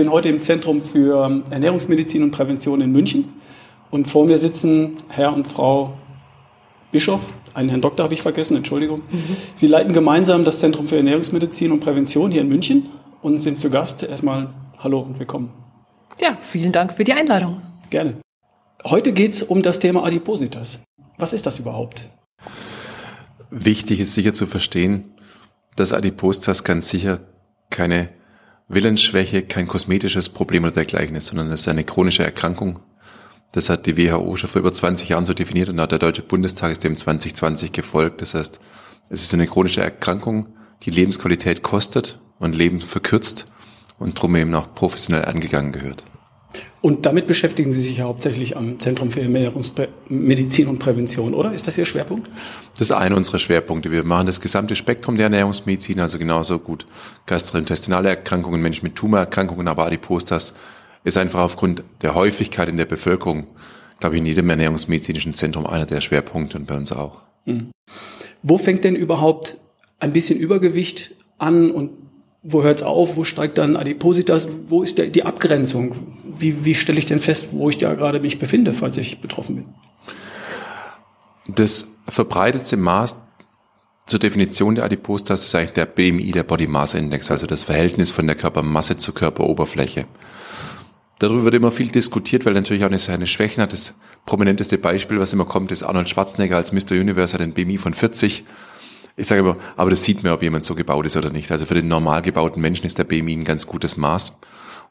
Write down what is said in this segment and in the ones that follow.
bin heute im Zentrum für Ernährungsmedizin und Prävention in München. Und vor mir sitzen Herr und Frau Bischof, einen Herrn Doktor habe ich vergessen, Entschuldigung. Mhm. Sie leiten gemeinsam das Zentrum für Ernährungsmedizin und Prävention hier in München und sind zu Gast. Erstmal Hallo und willkommen. Ja, vielen Dank für die Einladung. Gerne. Heute geht es um das Thema Adipositas. Was ist das überhaupt? Wichtig ist sicher zu verstehen, dass Adipositas ganz sicher keine Willensschwäche, kein kosmetisches Problem oder dergleichen ist, sondern es ist eine chronische Erkrankung, das hat die WHO schon vor über 20 Jahren so definiert und hat der Deutsche Bundestag ist dem 2020 gefolgt. Das heißt, es ist eine chronische Erkrankung, die Lebensqualität kostet und Leben verkürzt und drum eben auch professionell angegangen gehört. Und damit beschäftigen Sie sich ja hauptsächlich am Zentrum für Ernährungsmedizin und Prävention, oder? Ist das Ihr Schwerpunkt? Das ist einer unserer Schwerpunkte. Wir machen das gesamte Spektrum der Ernährungsmedizin, also genauso gut gastrointestinale Erkrankungen, Menschen mit Tumorerkrankungen, aber Adipositas ist einfach aufgrund der Häufigkeit in der Bevölkerung, glaube ich, in jedem ernährungsmedizinischen Zentrum einer der Schwerpunkte und bei uns auch. Mhm. Wo fängt denn überhaupt ein bisschen Übergewicht an und wo hört es auf? Wo steigt dann Adipositas? Wo ist der, die Abgrenzung? Wie, wie stelle ich denn fest, wo ich da gerade mich befinde, falls ich betroffen bin? Das verbreitetste Maß zur Definition der Adipositas ist eigentlich der BMI, der Body Mass Index, also das Verhältnis von der Körpermasse zur Körperoberfläche. Darüber wird immer viel diskutiert, weil natürlich auch seine Schwächen hat. Das prominenteste Beispiel, was immer kommt, ist Arnold Schwarzenegger als Mr. Universe hat ein BMI von 40. Ich sage immer, aber das sieht man, ob jemand so gebaut ist oder nicht. Also für den normal gebauten Menschen ist der BMI ein ganz gutes Maß.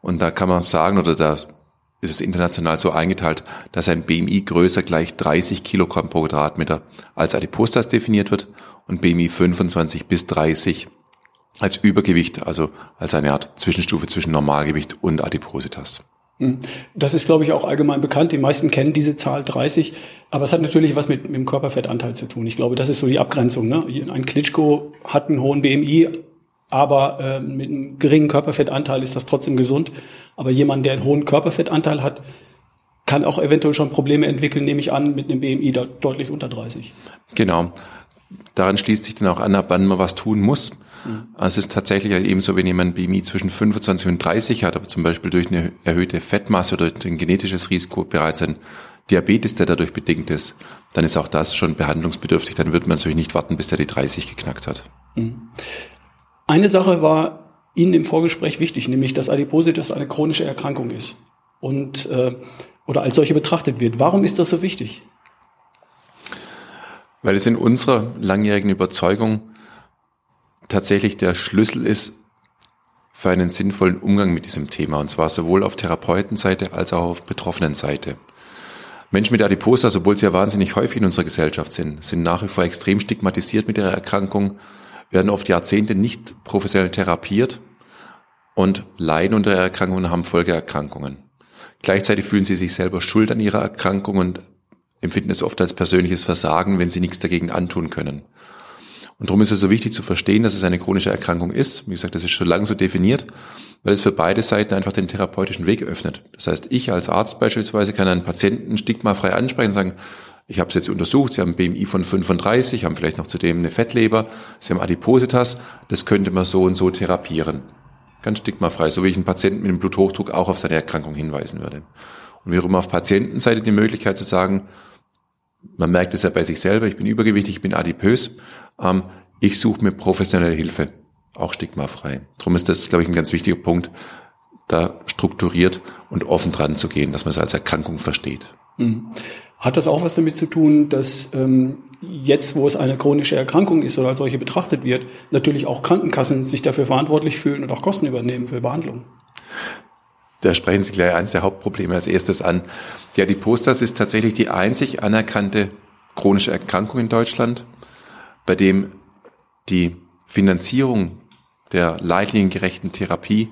Und da kann man sagen, oder da ist es international so eingeteilt, dass ein BMI größer gleich 30 Kilogramm pro Quadratmeter als Adipositas definiert wird und BMI 25 bis 30 als Übergewicht, also als eine Art Zwischenstufe zwischen Normalgewicht und Adipositas. Hm. Das ist, glaube ich, auch allgemein bekannt. Die meisten kennen diese Zahl 30. Aber es hat natürlich was mit, mit dem Körperfettanteil zu tun. Ich glaube, das ist so die Abgrenzung. Ne? Ein Klitschko hat einen hohen BMI, aber äh, mit einem geringen Körperfettanteil ist das trotzdem gesund. Aber jemand, der einen hohen Körperfettanteil hat, kann auch eventuell schon Probleme entwickeln, nehme ich an, mit einem BMI de deutlich unter 30. Genau. Daran schließt sich dann auch an, ab wann man was tun muss. Mhm. Also es ist tatsächlich eben so, wenn jemand BMI zwischen 25 und 30 hat, aber zum Beispiel durch eine erhöhte Fettmasse oder durch ein genetisches Risiko bereits ein Diabetes, der dadurch bedingt ist, dann ist auch das schon behandlungsbedürftig. Dann wird man natürlich nicht warten, bis der die 30 geknackt hat. Mhm. Eine Sache war Ihnen im Vorgespräch wichtig, nämlich dass Adipositas eine chronische Erkrankung ist und äh, oder als solche betrachtet wird. Warum ist das so wichtig? Weil es in unserer langjährigen Überzeugung tatsächlich der Schlüssel ist für einen sinnvollen Umgang mit diesem Thema. Und zwar sowohl auf Therapeutenseite als auch auf Betroffenenseite. Menschen mit Adiposa, obwohl sie ja wahnsinnig häufig in unserer Gesellschaft sind, sind nach wie vor extrem stigmatisiert mit ihrer Erkrankung, werden oft Jahrzehnte nicht professionell therapiert und leiden unter ihrer Erkrankung und haben Folgeerkrankungen. Gleichzeitig fühlen sie sich selber schuld an ihrer Erkrankung und empfinden es oft als persönliches Versagen, wenn sie nichts dagegen antun können. Und darum ist es so wichtig zu verstehen, dass es eine chronische Erkrankung ist. Wie gesagt, das ist schon lange so definiert, weil es für beide Seiten einfach den therapeutischen Weg öffnet. Das heißt, ich als Arzt beispielsweise kann einen Patienten stigmafrei ansprechen und sagen, ich habe es jetzt untersucht, Sie haben ein BMI von 35, haben vielleicht noch zudem eine Fettleber, Sie haben Adipositas, das könnte man so und so therapieren. Ganz stigmafrei, so wie ich einen Patienten mit einem Bluthochdruck auch auf seine Erkrankung hinweisen würde. Und wir haben auf Patientenseite die Möglichkeit zu sagen, man merkt es ja bei sich selber, ich bin übergewichtig, ich bin adipös, ähm, ich suche mir professionelle Hilfe, auch stigmafrei. Darum ist das, glaube ich, ein ganz wichtiger Punkt, da strukturiert und offen dran zu gehen, dass man es als Erkrankung versteht. Mhm. Hat das auch was damit zu tun, dass ähm, jetzt, wo es eine chronische Erkrankung ist oder als solche betrachtet wird, natürlich auch Krankenkassen sich dafür verantwortlich fühlen und auch Kosten übernehmen für Behandlung? Da sprechen Sie gleich eines der Hauptprobleme als erstes an. Die Adipositas ist tatsächlich die einzig anerkannte chronische Erkrankung in Deutschland, bei dem die Finanzierung der leitliniengerechten Therapie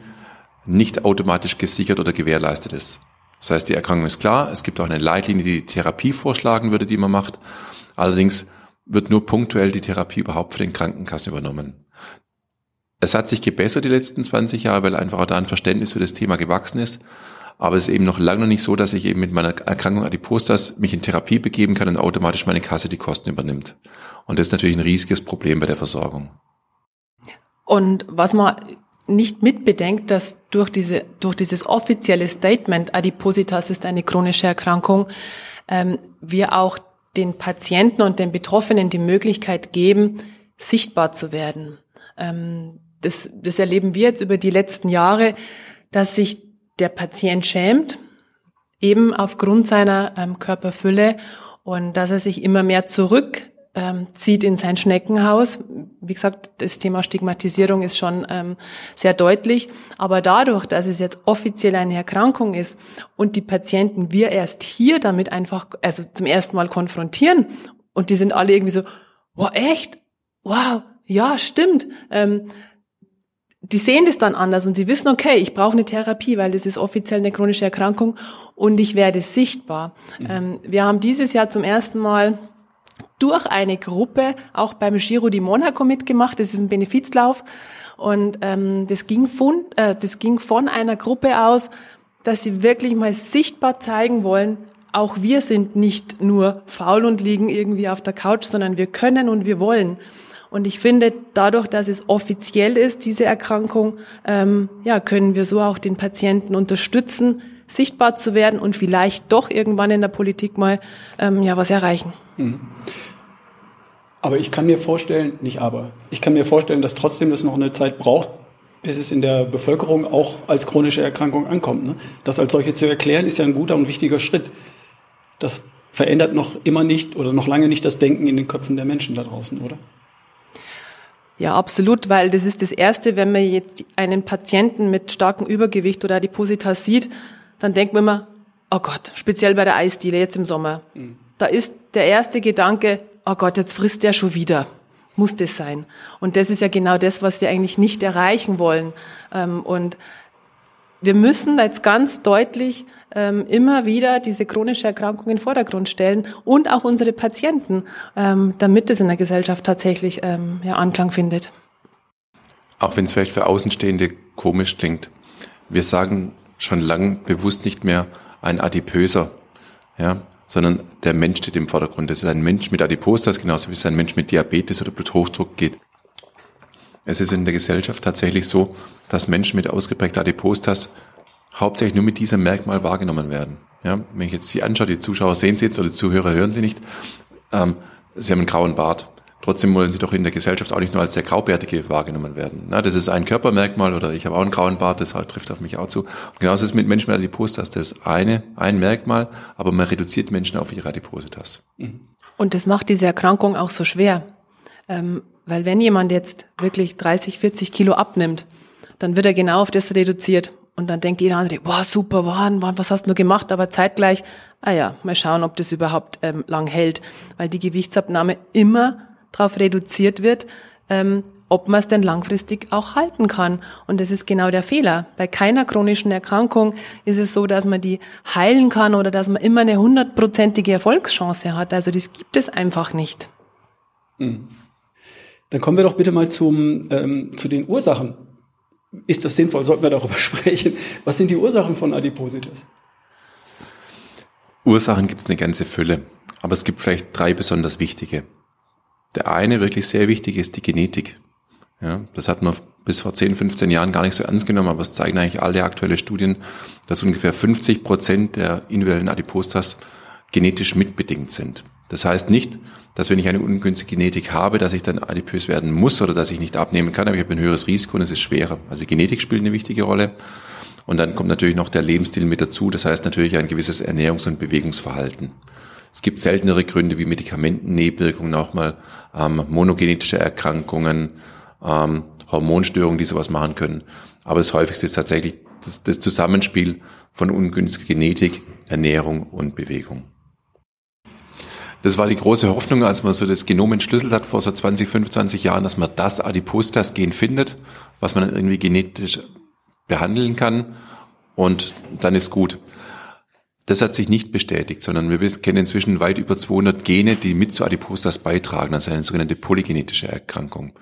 nicht automatisch gesichert oder gewährleistet ist. Das heißt, die Erkrankung ist klar, es gibt auch eine Leitlinie, die die Therapie vorschlagen würde, die man macht. Allerdings wird nur punktuell die Therapie überhaupt für den Krankenkassen übernommen. Es hat sich gebessert die letzten 20 Jahre, weil einfach auch da ein Verständnis für das Thema gewachsen ist. Aber es ist eben noch lange nicht so, dass ich eben mit meiner Erkrankung Adipositas mich in Therapie begeben kann und automatisch meine Kasse die Kosten übernimmt. Und das ist natürlich ein riesiges Problem bei der Versorgung. Und was man nicht mitbedenkt, dass durch diese durch dieses offizielle Statement Adipositas ist eine chronische Erkrankung, ähm, wir auch den Patienten und den Betroffenen die Möglichkeit geben, sichtbar zu werden. Ähm, das, das erleben wir jetzt über die letzten Jahre, dass sich der Patient schämt, eben aufgrund seiner ähm, Körperfülle und dass er sich immer mehr zurück ähm, zieht in sein Schneckenhaus. Wie gesagt, das Thema Stigmatisierung ist schon ähm, sehr deutlich. Aber dadurch, dass es jetzt offiziell eine Erkrankung ist und die Patienten wir erst hier damit einfach, also zum ersten Mal konfrontieren und die sind alle irgendwie so, wow, echt? Wow, ja, stimmt. Ähm, die sehen das dann anders und sie wissen, okay, ich brauche eine Therapie, weil das ist offiziell eine chronische Erkrankung und ich werde sichtbar. Mhm. Ähm, wir haben dieses Jahr zum ersten Mal durch eine Gruppe auch beim Giro di Monaco mitgemacht. Das ist ein Benefizlauf und ähm, das ging von äh, das ging von einer Gruppe aus, dass sie wirklich mal sichtbar zeigen wollen, auch wir sind nicht nur faul und liegen irgendwie auf der Couch, sondern wir können und wir wollen. Und ich finde, dadurch, dass es offiziell ist, diese Erkrankung, ähm, ja, können wir so auch den Patienten unterstützen, sichtbar zu werden und vielleicht doch irgendwann in der Politik mal ähm, ja was erreichen. Mhm. Aber ich kann mir vorstellen, nicht aber, ich kann mir vorstellen, dass trotzdem das noch eine Zeit braucht, bis es in der Bevölkerung auch als chronische Erkrankung ankommt. Ne? Das als solche zu erklären, ist ja ein guter und wichtiger Schritt. Das verändert noch immer nicht oder noch lange nicht das Denken in den Köpfen der Menschen da draußen, oder? Ja, absolut, weil das ist das Erste, wenn man jetzt einen Patienten mit starkem Übergewicht oder Adipositas sieht, dann denkt man immer, oh Gott, speziell bei der Eisdiele jetzt im Sommer. Mhm. Da ist der erste Gedanke, oh Gott, jetzt frisst der schon wieder. Muss das sein? Und das ist ja genau das, was wir eigentlich nicht erreichen wollen. Ähm, und wir müssen jetzt ganz deutlich ähm, immer wieder diese chronische Erkrankung in den Vordergrund stellen und auch unsere Patienten, ähm, damit es in der Gesellschaft tatsächlich ja, Anklang findet. Auch wenn es vielleicht für Außenstehende komisch klingt. Wir sagen schon lang bewusst nicht mehr ein Adipöser, ja, sondern der Mensch steht im Vordergrund. Das ist ein Mensch mit Adipositas, genauso wie es ein Mensch mit Diabetes oder Bluthochdruck geht. Es ist in der Gesellschaft tatsächlich so, dass Menschen mit ausgeprägter Adipositas hauptsächlich nur mit diesem Merkmal wahrgenommen werden. Ja, wenn ich jetzt Sie anschaue, die Zuschauer sehen Sie jetzt oder die Zuhörer hören Sie nicht, ähm, Sie haben einen grauen Bart. Trotzdem wollen sie doch in der Gesellschaft auch nicht nur als der Graubärtige wahrgenommen werden. Na, das ist ein Körpermerkmal oder ich habe auch einen grauen Bart, das halt trifft auf mich auch zu. Und genauso ist es mit Menschen mit Adipositas. Das ist eine, ein Merkmal, aber man reduziert Menschen auf ihre Adipositas. Und das macht diese Erkrankung auch so schwer. Ähm, weil wenn jemand jetzt wirklich 30, 40 Kilo abnimmt, dann wird er genau auf das reduziert. Und dann denkt jeder andere, wow, super, wow, was hast du gemacht? Aber zeitgleich, ah ja, mal schauen, ob das überhaupt ähm, lang hält. Weil die Gewichtsabnahme immer darauf reduziert wird, ähm, ob man es denn langfristig auch halten kann. Und das ist genau der Fehler. Bei keiner chronischen Erkrankung ist es so, dass man die heilen kann oder dass man immer eine hundertprozentige Erfolgschance hat. Also das gibt es einfach nicht. Mhm. Dann kommen wir doch bitte mal zum, ähm, zu den Ursachen. Ist das sinnvoll? Sollten wir darüber sprechen? Was sind die Ursachen von Adipositas? Ursachen gibt es eine ganze Fülle, aber es gibt vielleicht drei besonders wichtige. Der eine wirklich sehr wichtig ist die Genetik. Ja, das hat man bis vor 10, 15 Jahren gar nicht so ernst genommen, aber es zeigen eigentlich alle aktuelle Studien, dass ungefähr 50 Prozent der individuellen Adipositas genetisch mitbedingt sind. Das heißt nicht, dass wenn ich eine ungünstige Genetik habe, dass ich dann adipös werden muss oder dass ich nicht abnehmen kann, aber ich habe ein höheres Risiko und es ist schwerer. Also Genetik spielt eine wichtige Rolle. Und dann kommt natürlich noch der Lebensstil mit dazu. Das heißt natürlich ein gewisses Ernährungs- und Bewegungsverhalten. Es gibt seltenere Gründe wie Medikamentennebenwirkungen, auch mal ähm, monogenetische Erkrankungen, ähm, Hormonstörungen, die sowas machen können. Aber das häufigste ist tatsächlich das, das Zusammenspiel von ungünstiger Genetik, Ernährung und Bewegung. Das war die große Hoffnung, als man so das Genom entschlüsselt hat vor so 20, 25 Jahren, dass man das Adipositas-Gen findet, was man irgendwie genetisch behandeln kann und dann ist gut. Das hat sich nicht bestätigt, sondern wir kennen inzwischen weit über 200 Gene, die mit zu Adipositas beitragen, also eine sogenannte polygenetische Erkrankung.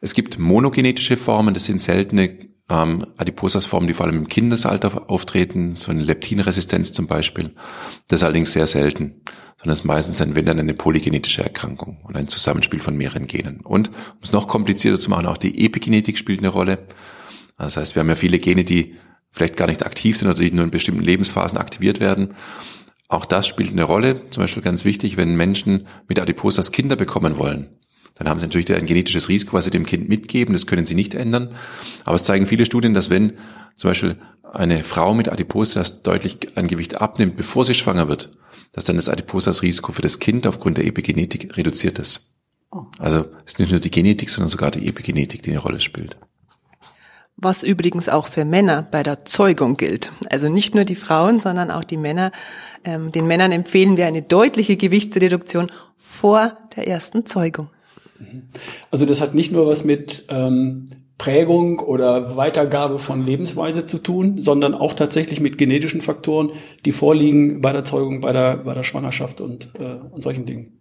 Es gibt monogenetische Formen, das sind seltene ähm, Adipositas-Formen, die vor allem im Kindesalter auftreten, so eine Leptinresistenz zum Beispiel. Das ist allerdings sehr selten, sondern es ist meistens ein, wenn dann eine polygenetische Erkrankung und ein Zusammenspiel von mehreren Genen. Und um es noch komplizierter zu machen, auch die Epigenetik spielt eine Rolle. Das heißt, wir haben ja viele Gene, die vielleicht gar nicht aktiv sind oder die nur in bestimmten Lebensphasen aktiviert werden. Auch das spielt eine Rolle. Zum Beispiel ganz wichtig, wenn Menschen mit Adipositas Kinder bekommen wollen, dann haben sie natürlich ein genetisches Risiko, was sie dem Kind mitgeben. Das können sie nicht ändern. Aber es zeigen viele Studien, dass wenn zum Beispiel eine Frau mit Adipositas deutlich an Gewicht abnimmt, bevor sie schwanger wird, dass dann das Adipositas-Risiko für das Kind aufgrund der Epigenetik reduziert ist. Oh. Also es ist nicht nur die Genetik, sondern sogar die Epigenetik, die eine Rolle spielt. Was übrigens auch für Männer bei der Zeugung gilt. Also nicht nur die Frauen, sondern auch die Männer. Ähm, den Männern empfehlen wir eine deutliche Gewichtsreduktion vor der ersten Zeugung. Also das hat nicht nur was mit ähm, Prägung oder Weitergabe von Lebensweise zu tun, sondern auch tatsächlich mit genetischen Faktoren, die vorliegen bei der Zeugung, bei der, bei der Schwangerschaft und, äh, und solchen Dingen.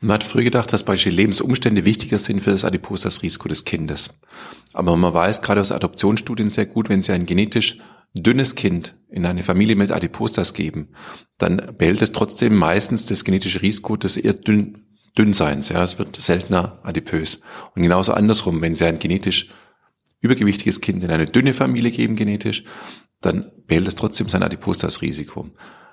Man hat früher gedacht, dass beispielsweise Lebensumstände wichtiger sind für das Adipos das Risiko des Kindes. Aber man weiß gerade aus Adoptionsstudien sehr gut, wenn Sie ein genetisch dünnes Kind in eine Familie mit Adipositas geben, dann behält es trotzdem meistens das genetische Risiko des eher dünn, Dünnseins. Ja, es wird seltener adipös. Und genauso andersrum, wenn Sie ein genetisch übergewichtiges Kind in eine dünne Familie geben genetisch, dann behält es trotzdem sein Adipositas-Risiko.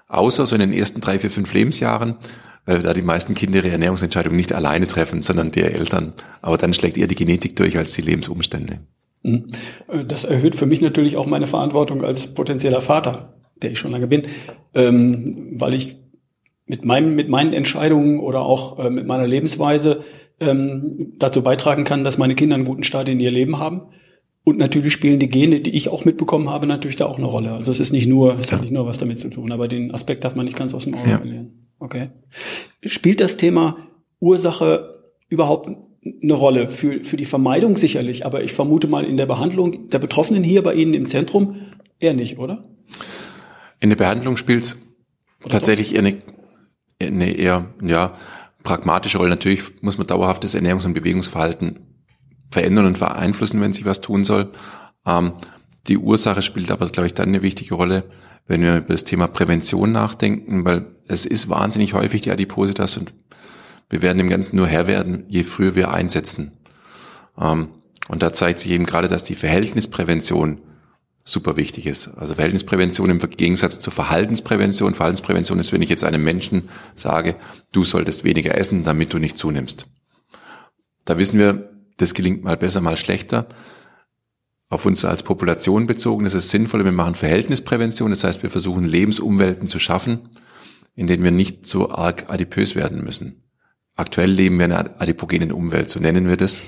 Außer so in den ersten drei, vier, fünf Lebensjahren, weil da die meisten Kinder ihre Ernährungsentscheidungen nicht alleine treffen, sondern der Eltern. Aber dann schlägt eher die Genetik durch als die Lebensumstände. Mhm. Das erhöht für mich natürlich auch meine Verantwortung als potenzieller Vater, der ich schon lange bin, ähm, weil ich mit, meinem, mit meinen Entscheidungen oder auch äh, mit meiner Lebensweise ähm, dazu beitragen kann, dass meine Kinder einen guten Start in ihr Leben haben. Und natürlich spielen die Gene, die ich auch mitbekommen habe, natürlich da auch eine Rolle. Also es ist nicht nur, es ja. hat nicht nur was damit zu tun, aber den Aspekt darf man nicht ganz aus dem Auge ja. verlieren. Okay. Spielt das Thema Ursache überhaupt eine Rolle für, für die Vermeidung sicherlich, aber ich vermute mal in der Behandlung der Betroffenen hier bei Ihnen im Zentrum eher nicht, oder? In der Behandlung spielt es tatsächlich eher eine eine eher ja, pragmatische Rolle. Natürlich muss man dauerhaft das Ernährungs- und Bewegungsverhalten verändern und beeinflussen, wenn sich was tun soll. Ähm, die Ursache spielt aber, glaube ich, dann eine wichtige Rolle, wenn wir über das Thema Prävention nachdenken, weil es ist wahnsinnig häufig die Adipositas und wir werden dem Ganzen nur Herr werden, je früher wir einsetzen. Ähm, und da zeigt sich eben gerade, dass die Verhältnisprävention super wichtig ist. Also Verhältnisprävention im Gegensatz zur Verhaltensprävention. Verhaltensprävention ist, wenn ich jetzt einem Menschen sage, du solltest weniger essen, damit du nicht zunimmst. Da wissen wir, das gelingt mal besser, mal schlechter. Auf uns als Population bezogen ist es sinnvoller, wir machen Verhältnisprävention. Das heißt, wir versuchen Lebensumwelten zu schaffen, in denen wir nicht so arg adipös werden müssen. Aktuell leben wir in einer adipogenen Umwelt, so nennen wir das.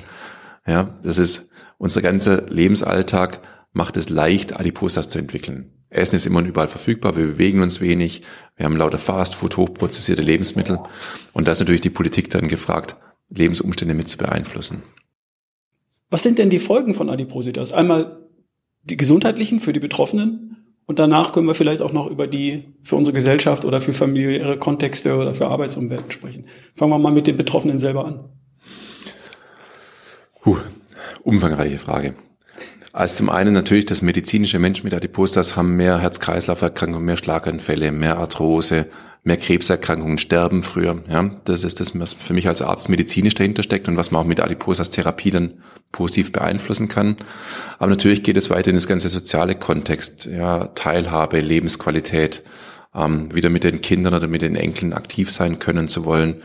Ja, das ist unser ganzer Lebensalltag macht es leicht, Adiposas zu entwickeln. Essen ist immer und überall verfügbar, wir bewegen uns wenig, wir haben lauter Fastfood, hochprozessierte Lebensmittel und da ist natürlich die Politik dann gefragt, Lebensumstände mit zu beeinflussen. Was sind denn die Folgen von Adipositas? Einmal die gesundheitlichen für die Betroffenen und danach können wir vielleicht auch noch über die für unsere Gesellschaft oder für familiäre Kontexte oder für Arbeitsumwelten sprechen. Fangen wir mal mit den Betroffenen selber an. Puh, umfangreiche Frage. Also zum einen natürlich das medizinische Menschen mit Adipositas haben mehr Herz-Kreislauf-Erkrankungen, mehr Schlaganfälle, mehr Arthrose, mehr Krebserkrankungen, sterben früher. Ja, das ist das, was für mich als Arzt medizinisch dahinter steckt und was man auch mit Adipositas-Therapie dann positiv beeinflussen kann. Aber natürlich geht es weiter in das ganze soziale Kontext, ja, Teilhabe, Lebensqualität, ähm, wieder mit den Kindern oder mit den Enkeln aktiv sein können zu wollen,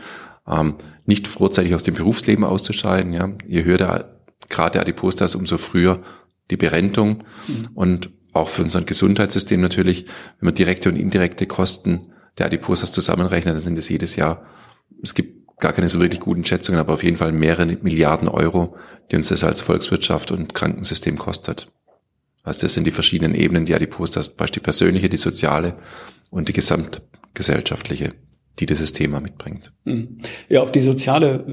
ähm, nicht vorzeitig aus dem Berufsleben auszuscheiden. Ja, je höher der Grad der Adipositas, umso früher die Berentung mhm. und auch für unser Gesundheitssystem natürlich, wenn man direkte und indirekte Kosten der Adiposas zusammenrechnet, dann sind es jedes Jahr, es gibt gar keine so wirklich guten Schätzungen, aber auf jeden Fall mehrere Milliarden Euro, die uns das als Volkswirtschaft und Krankensystem kostet. Also das sind die verschiedenen Ebenen, die Adiposas, beispielsweise die persönliche, die soziale und die gesamtgesellschaftliche, die dieses Thema mitbringt. Mhm. Ja, auf die soziale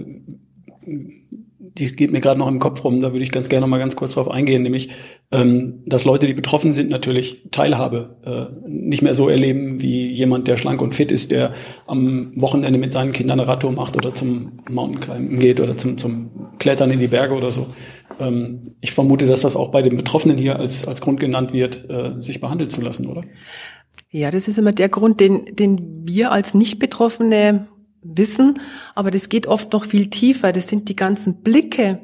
die geht mir gerade noch im Kopf rum, da würde ich ganz gerne mal ganz kurz drauf eingehen, nämlich, ähm, dass Leute, die betroffen sind, natürlich Teilhabe äh, nicht mehr so erleben wie jemand, der schlank und fit ist, der am Wochenende mit seinen Kindern eine Radtour macht oder zum Mountainbikes geht oder zum, zum Klettern in die Berge oder so. Ähm, ich vermute, dass das auch bei den Betroffenen hier als, als Grund genannt wird, äh, sich behandeln zu lassen, oder? Ja, das ist immer der Grund, den, den wir als Nicht-Betroffene wissen, aber das geht oft noch viel tiefer. Das sind die ganzen Blicke,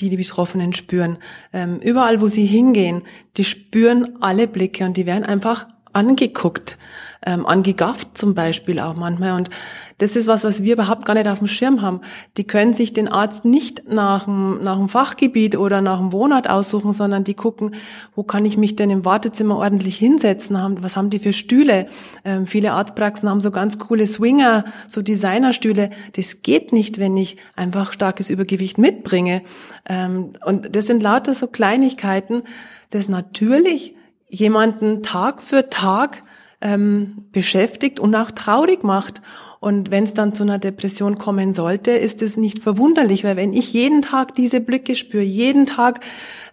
die die Betroffenen spüren. Ähm, überall, wo sie hingehen, die spüren alle Blicke und die werden einfach angeguckt, ähm, angegafft zum Beispiel auch manchmal. Und das ist was, was wir überhaupt gar nicht auf dem Schirm haben. Die können sich den Arzt nicht nach dem, nach dem Fachgebiet oder nach dem Wohnort aussuchen, sondern die gucken, wo kann ich mich denn im Wartezimmer ordentlich hinsetzen? Was haben die für Stühle? Ähm, viele Arztpraxen haben so ganz coole Swinger, so Designerstühle. Das geht nicht, wenn ich einfach starkes Übergewicht mitbringe. Ähm, und das sind lauter so Kleinigkeiten, das natürlich jemanden Tag für Tag ähm, beschäftigt und auch traurig macht. Und wenn es dann zu einer Depression kommen sollte, ist es nicht verwunderlich, weil wenn ich jeden Tag diese Blicke spüre, jeden Tag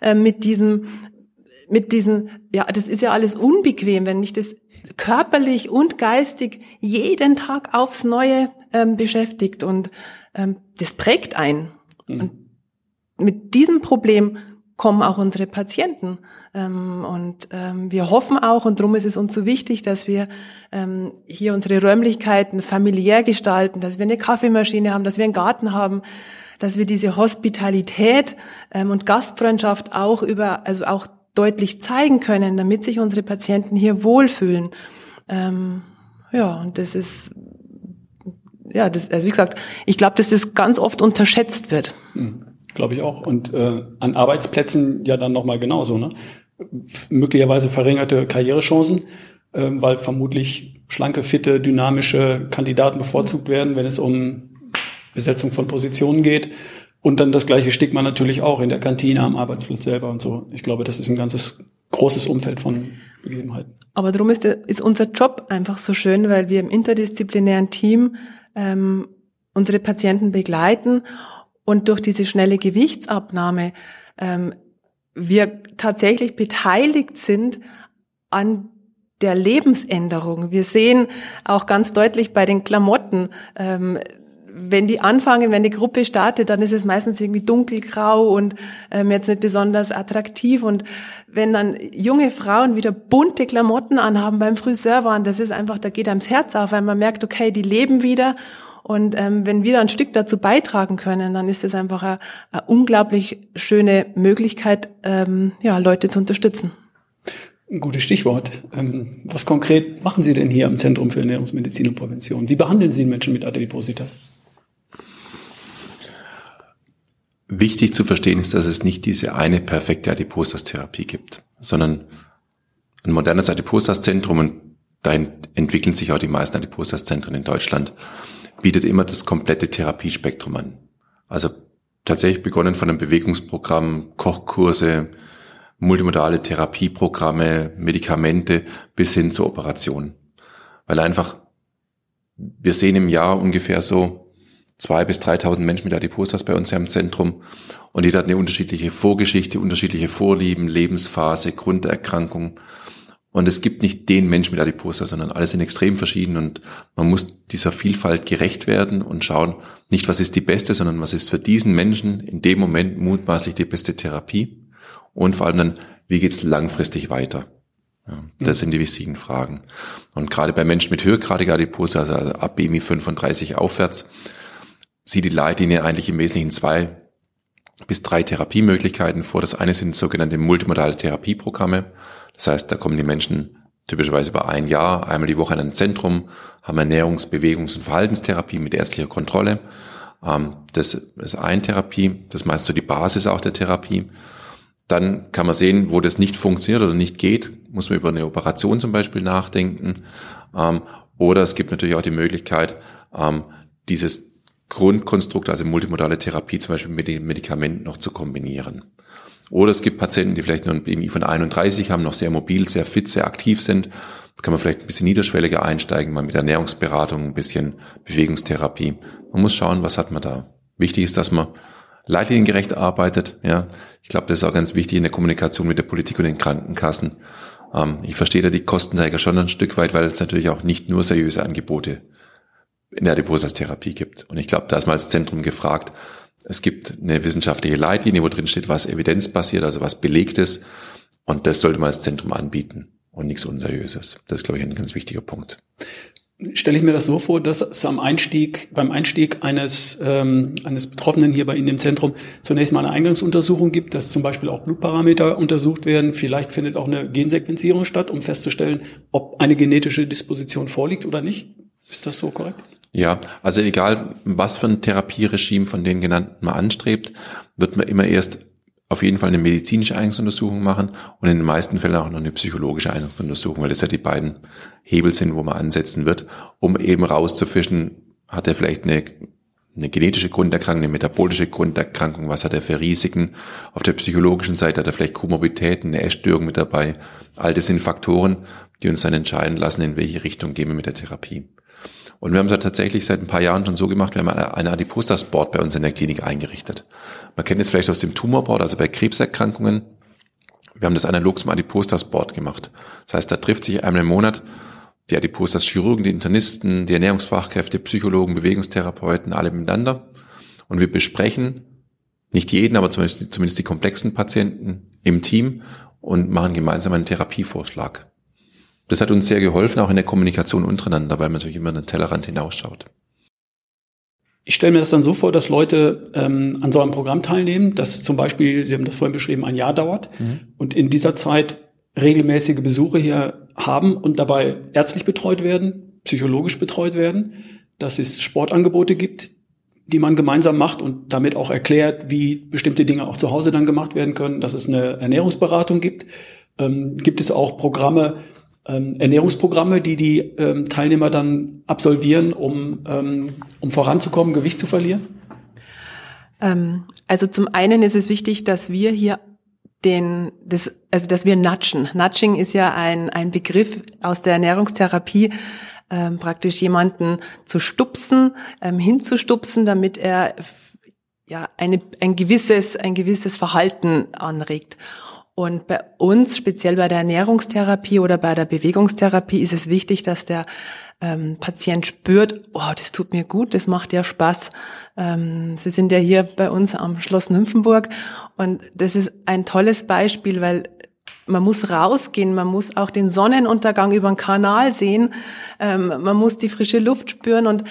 äh, mit diesem mit diesen, ja, das ist ja alles unbequem, wenn mich das körperlich und geistig jeden Tag aufs Neue ähm, beschäftigt und ähm, das prägt ein. Mhm. Und mit diesem Problem kommen auch unsere Patienten. Ähm, und ähm, wir hoffen auch, und darum ist es uns so wichtig, dass wir ähm, hier unsere Räumlichkeiten familiär gestalten, dass wir eine Kaffeemaschine haben, dass wir einen Garten haben, dass wir diese Hospitalität ähm, und Gastfreundschaft auch über, also auch deutlich zeigen können, damit sich unsere Patienten hier wohlfühlen. Ähm, ja, und das ist ja, das, also wie gesagt, ich glaube, dass das ganz oft unterschätzt wird. Mhm. Glaube ich auch. Und äh, an Arbeitsplätzen ja dann nochmal genauso. Ne? Möglicherweise verringerte Karrierechancen, äh, weil vermutlich schlanke, fitte, dynamische Kandidaten bevorzugt werden, wenn es um Besetzung von Positionen geht. Und dann das gleiche Stigma natürlich auch in der Kantine am Arbeitsplatz selber und so. Ich glaube, das ist ein ganzes großes Umfeld von Begebenheiten. Aber darum ist, ist unser Job einfach so schön, weil wir im interdisziplinären Team ähm, unsere Patienten begleiten und durch diese schnelle Gewichtsabnahme ähm, wir tatsächlich beteiligt sind an der Lebensänderung. Wir sehen auch ganz deutlich bei den Klamotten, ähm, wenn die anfangen, wenn die Gruppe startet, dann ist es meistens irgendwie dunkelgrau und ähm, jetzt nicht besonders attraktiv. Und wenn dann junge Frauen wieder bunte Klamotten anhaben beim Friseur waren, das ist einfach, da geht einem das Herz auf, weil man merkt, okay, die leben wieder und ähm, wenn wir da ein Stück dazu beitragen können, dann ist es einfach eine, eine unglaublich schöne Möglichkeit, ähm, ja, Leute zu unterstützen. Ein gutes Stichwort. Ähm, was konkret machen Sie denn hier am Zentrum für Ernährungsmedizin und Prävention? Wie behandeln Sie Menschen mit Adipositas? Wichtig zu verstehen ist, dass es nicht diese eine perfekte Adipositas-Therapie gibt, sondern ein modernes Adipositas-Zentrum und da entwickeln sich auch die meisten Adipositas-Zentren in Deutschland bietet immer das komplette Therapiespektrum an. Also tatsächlich begonnen von einem Bewegungsprogramm, Kochkurse, multimodale Therapieprogramme, Medikamente bis hin zur Operation. Weil einfach, wir sehen im Jahr ungefähr so zwei bis 3.000 Menschen mit Adiposas bei uns im Zentrum und jeder hat eine unterschiedliche Vorgeschichte, unterschiedliche Vorlieben, Lebensphase, Grunderkrankung und es gibt nicht den Mensch mit Adiposa, sondern alle sind extrem verschieden und man muss dieser Vielfalt gerecht werden und schauen, nicht was ist die beste, sondern was ist für diesen Menschen in dem Moment mutmaßlich die beste Therapie und vor allem dann, wie geht's langfristig weiter? Ja, das sind die wichtigen Fragen. Und gerade bei Menschen mit höhergradiger Adipose, also ab BMI 35 aufwärts, sieht die Leitlinie eigentlich im Wesentlichen zwei bis drei Therapiemöglichkeiten vor. Das eine sind sogenannte multimodale Therapieprogramme. Das heißt, da kommen die Menschen typischerweise über ein Jahr einmal die Woche in ein Zentrum, haben Ernährungs-, Bewegungs- und Verhaltenstherapie mit ärztlicher Kontrolle. Ähm, das ist eine Therapie, das ist meist so die Basis auch der Therapie. Dann kann man sehen, wo das nicht funktioniert oder nicht geht, muss man über eine Operation zum Beispiel nachdenken. Ähm, oder es gibt natürlich auch die Möglichkeit, ähm, dieses Grundkonstrukt, also multimodale Therapie zum Beispiel mit den Medikamenten noch zu kombinieren. Oder es gibt Patienten, die vielleicht nur ein BMI von 31 haben, noch sehr mobil, sehr fit, sehr aktiv sind. Da kann man vielleicht ein bisschen niederschwelliger einsteigen, mal mit Ernährungsberatung, ein bisschen Bewegungstherapie. Man muss schauen, was hat man da. Wichtig ist, dass man leitliniengerecht arbeitet. Ja, ich glaube, das ist auch ganz wichtig in der Kommunikation mit der Politik und den Krankenkassen. Ähm, ich verstehe da die Kostenträger schon ein Stück weit, weil es natürlich auch nicht nur seriöse Angebote in der Adipositas-Therapie gibt. Und ich glaube, da ist mal als Zentrum gefragt, es gibt eine wissenschaftliche Leitlinie, wo drin steht, was evidenzbasiert, also was belegt ist. Und das sollte man als Zentrum anbieten und nichts Unseriöses. Das ist, glaube ich, ein ganz wichtiger Punkt. stelle ich mir das so vor, dass es am Einstieg, beim Einstieg eines, ähm, eines Betroffenen hier bei Ihnen im Zentrum zunächst mal eine Eingangsuntersuchung gibt, dass zum Beispiel auch Blutparameter untersucht werden. Vielleicht findet auch eine Gensequenzierung statt, um festzustellen, ob eine genetische Disposition vorliegt oder nicht. Ist das so korrekt? Ja, also egal, was für ein Therapieregime von den genannten man anstrebt, wird man immer erst auf jeden Fall eine medizinische Eignungsuntersuchung machen und in den meisten Fällen auch noch eine psychologische Eignungsuntersuchung, weil das ja die beiden Hebel sind, wo man ansetzen wird, um eben rauszufischen, hat er vielleicht eine, eine genetische Grunderkrankung, eine metabolische Grunderkrankung, was hat er für Risiken. Auf der psychologischen Seite hat er vielleicht Komorbitäten, eine Essstörung mit dabei. All das sind Faktoren, die uns dann entscheiden lassen, in welche Richtung gehen wir mit der Therapie. Und wir haben es ja tatsächlich seit ein paar Jahren schon so gemacht, wir haben eine Adipostas-Board bei uns in der Klinik eingerichtet. Man kennt es vielleicht aus dem Tumorboard, also bei Krebserkrankungen. Wir haben das analog zum Adipostas-Board gemacht. Das heißt, da trifft sich einmal im Monat die Adipostas-Chirurgen, die Internisten, die Ernährungsfachkräfte, Psychologen, Bewegungstherapeuten, alle miteinander. Und wir besprechen nicht jeden, aber zumindest, zumindest die komplexen Patienten im Team und machen gemeinsam einen Therapievorschlag. Das hat uns sehr geholfen, auch in der Kommunikation untereinander, weil man natürlich immer den Tellerrand hinausschaut. Ich stelle mir das dann so vor, dass Leute ähm, an so einem Programm teilnehmen, das zum Beispiel, Sie haben das vorhin beschrieben, ein Jahr dauert mhm. und in dieser Zeit regelmäßige Besuche hier haben und dabei ärztlich betreut werden, psychologisch betreut werden, dass es Sportangebote gibt, die man gemeinsam macht und damit auch erklärt, wie bestimmte Dinge auch zu Hause dann gemacht werden können, dass es eine Ernährungsberatung gibt. Ähm, gibt es auch Programme, ähm, Ernährungsprogramme, die die ähm, Teilnehmer dann absolvieren, um, ähm, um voranzukommen, Gewicht zu verlieren? Ähm, also zum einen ist es wichtig, dass wir hier den, das, also dass wir nudgen. Nudging ist ja ein, ein Begriff aus der Ernährungstherapie, ähm, praktisch jemanden zu stupsen, ähm, hinzustupsen, damit er ja eine, ein gewisses, ein gewisses Verhalten anregt. Und bei uns, speziell bei der Ernährungstherapie oder bei der Bewegungstherapie, ist es wichtig, dass der ähm, Patient spürt, oh, das tut mir gut, das macht ja Spaß. Ähm, Sie sind ja hier bei uns am Schloss Nymphenburg. Und das ist ein tolles Beispiel, weil man muss rausgehen, man muss auch den Sonnenuntergang über den Kanal sehen, ähm, man muss die frische Luft spüren. Und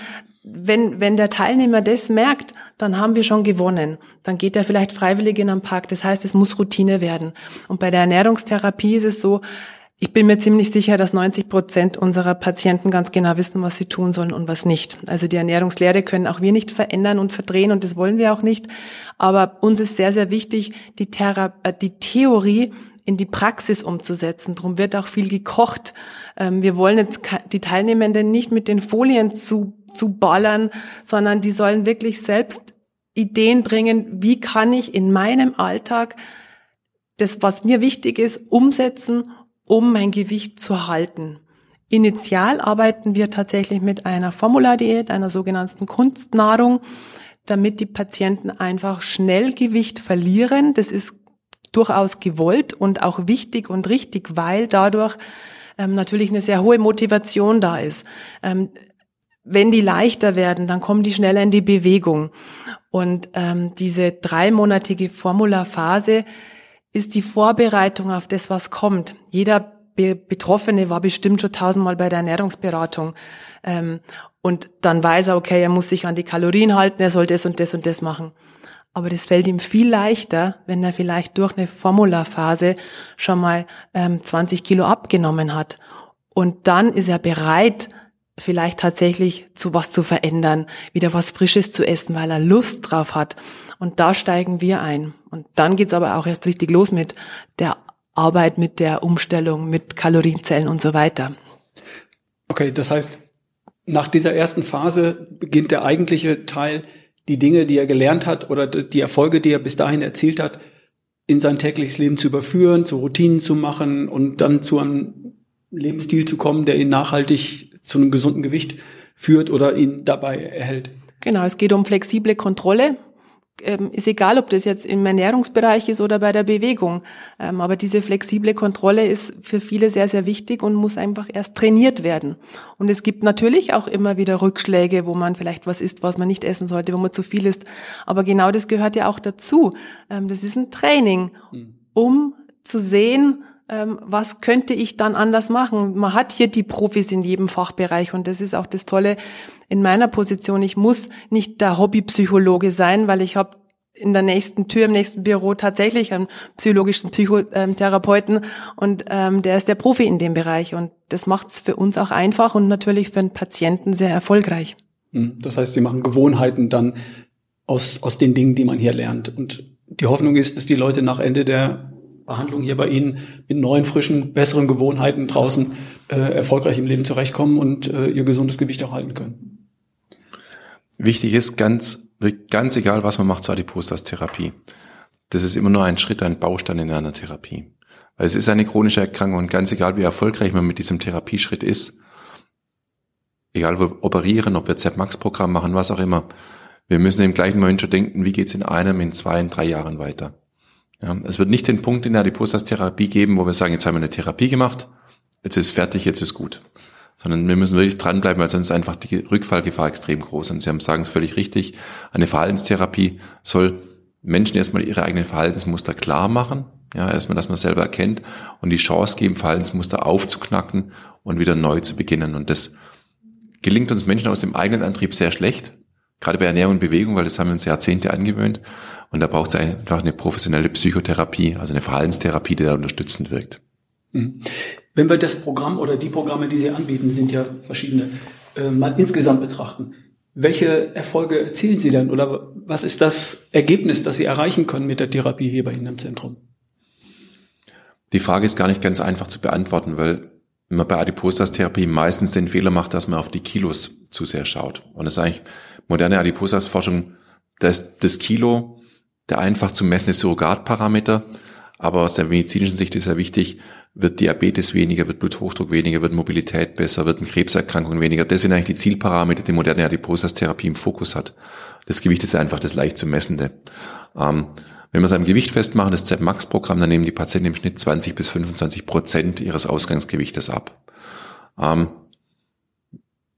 wenn, wenn der Teilnehmer das merkt, dann haben wir schon gewonnen. Dann geht er vielleicht freiwillig in einen Park. Das heißt, es muss Routine werden. Und bei der Ernährungstherapie ist es so, ich bin mir ziemlich sicher, dass 90 Prozent unserer Patienten ganz genau wissen, was sie tun sollen und was nicht. Also die Ernährungslehre können auch wir nicht verändern und verdrehen und das wollen wir auch nicht. Aber uns ist sehr, sehr wichtig, die, Thera äh, die Theorie in die Praxis umzusetzen. Darum wird auch viel gekocht. Ähm, wir wollen jetzt die Teilnehmenden nicht mit den Folien zu zu ballern, sondern die sollen wirklich selbst Ideen bringen, wie kann ich in meinem Alltag das, was mir wichtig ist, umsetzen, um mein Gewicht zu halten. Initial arbeiten wir tatsächlich mit einer Formulardiät, einer sogenannten Kunstnahrung, damit die Patienten einfach schnell Gewicht verlieren. Das ist durchaus gewollt und auch wichtig und richtig, weil dadurch ähm, natürlich eine sehr hohe Motivation da ist. Ähm, wenn die leichter werden, dann kommen die schneller in die Bewegung. Und ähm, diese dreimonatige Formularphase ist die Vorbereitung auf das, was kommt. Jeder Be Betroffene war bestimmt schon tausendmal bei der Ernährungsberatung. Ähm, und dann weiß er, okay, er muss sich an die Kalorien halten, er soll das und das und das machen. Aber das fällt ihm viel leichter, wenn er vielleicht durch eine Formularphase schon mal ähm, 20 Kilo abgenommen hat. Und dann ist er bereit, vielleicht tatsächlich zu was zu verändern, wieder was Frisches zu essen, weil er Lust drauf hat. Und da steigen wir ein. Und dann geht's aber auch erst richtig los mit der Arbeit, mit der Umstellung, mit Kalorienzellen und so weiter. Okay, das heißt, nach dieser ersten Phase beginnt der eigentliche Teil, die Dinge, die er gelernt hat oder die Erfolge, die er bis dahin erzielt hat, in sein tägliches Leben zu überführen, zu Routinen zu machen und dann zu einem Lebensstil zu kommen, der ihn nachhaltig zu einem gesunden Gewicht führt oder ihn dabei erhält. Genau, es geht um flexible Kontrolle. Ähm, ist egal, ob das jetzt im Ernährungsbereich ist oder bei der Bewegung. Ähm, aber diese flexible Kontrolle ist für viele sehr, sehr wichtig und muss einfach erst trainiert werden. Und es gibt natürlich auch immer wieder Rückschläge, wo man vielleicht was isst, was man nicht essen sollte, wo man zu viel isst. Aber genau das gehört ja auch dazu. Ähm, das ist ein Training, hm. um zu sehen, ähm, was könnte ich dann anders machen? Man hat hier die Profis in jedem Fachbereich und das ist auch das Tolle in meiner Position. Ich muss nicht der Hobbypsychologe sein, weil ich habe in der nächsten Tür, im nächsten Büro tatsächlich einen psychologischen Psychotherapeuten und ähm, der ist der Profi in dem Bereich und das macht es für uns auch einfach und natürlich für den Patienten sehr erfolgreich. Hm, das heißt, Sie machen Gewohnheiten dann aus, aus den Dingen, die man hier lernt. Und die Hoffnung ist, dass die Leute nach Ende der Behandlung hier bei Ihnen mit neuen, frischen, besseren Gewohnheiten draußen äh, erfolgreich im Leben zurechtkommen und äh, ihr gesundes Gewicht auch halten können. Wichtig ist ganz, ganz egal, was man macht zur Adipositas-Therapie. Das ist immer nur ein Schritt, ein Baustein in einer Therapie. Weil es ist eine chronische Erkrankung und ganz egal, wie erfolgreich man mit diesem Therapieschritt ist, egal ob wir operieren, ob wir Z-Max-Programm machen, was auch immer, wir müssen im gleichen Moment schon denken, wie geht's in einem, in zwei, in drei Jahren weiter. Ja, es wird nicht den Punkt in der Adipositas-Therapie geben, wo wir sagen, jetzt haben wir eine Therapie gemacht, jetzt ist fertig, jetzt ist gut. Sondern wir müssen wirklich dranbleiben, weil sonst ist einfach die Rückfallgefahr extrem groß. Und Sie haben sagen es völlig richtig, eine Verhaltenstherapie soll Menschen erstmal ihre eigenen Verhaltensmuster klar machen. Ja, erstmal, dass man selber erkennt und die Chance geben, Verhaltensmuster aufzuknacken und wieder neu zu beginnen. Und das gelingt uns Menschen aus dem eigenen Antrieb sehr schlecht. Gerade bei Ernährung und Bewegung, weil das haben wir uns Jahrzehnte angewöhnt. Und da braucht es einfach eine professionelle Psychotherapie, also eine Verhaltenstherapie, die da unterstützend wirkt. Mhm. Wenn wir das Programm oder die Programme, die Sie anbieten, sind ja verschiedene, äh, mal insgesamt betrachten, welche Erfolge erzielen Sie denn oder was ist das Ergebnis, das Sie erreichen können mit der Therapie hier bei Ihnen im Zentrum? Die Frage ist gar nicht ganz einfach zu beantworten, weil man bei Adipositas-Therapie meistens den Fehler macht, dass man auf die Kilos zu sehr schaut. Und das ist eigentlich moderne Adipositas-Forschung, das, das Kilo der einfach zu messende Surrogatparameter, aber aus der medizinischen Sicht ist ja wichtig, wird Diabetes weniger, wird Bluthochdruck weniger, wird Mobilität besser, wird Krebserkrankungen weniger. Das sind eigentlich die Zielparameter, die moderne Adipositas-Therapie im Fokus hat. Das Gewicht ist einfach das leicht zu messende. Ähm, wenn wir es am Gewicht festmachen, das Z-Max-Programm, dann nehmen die Patienten im Schnitt 20 bis 25 Prozent ihres Ausgangsgewichtes ab. Ähm,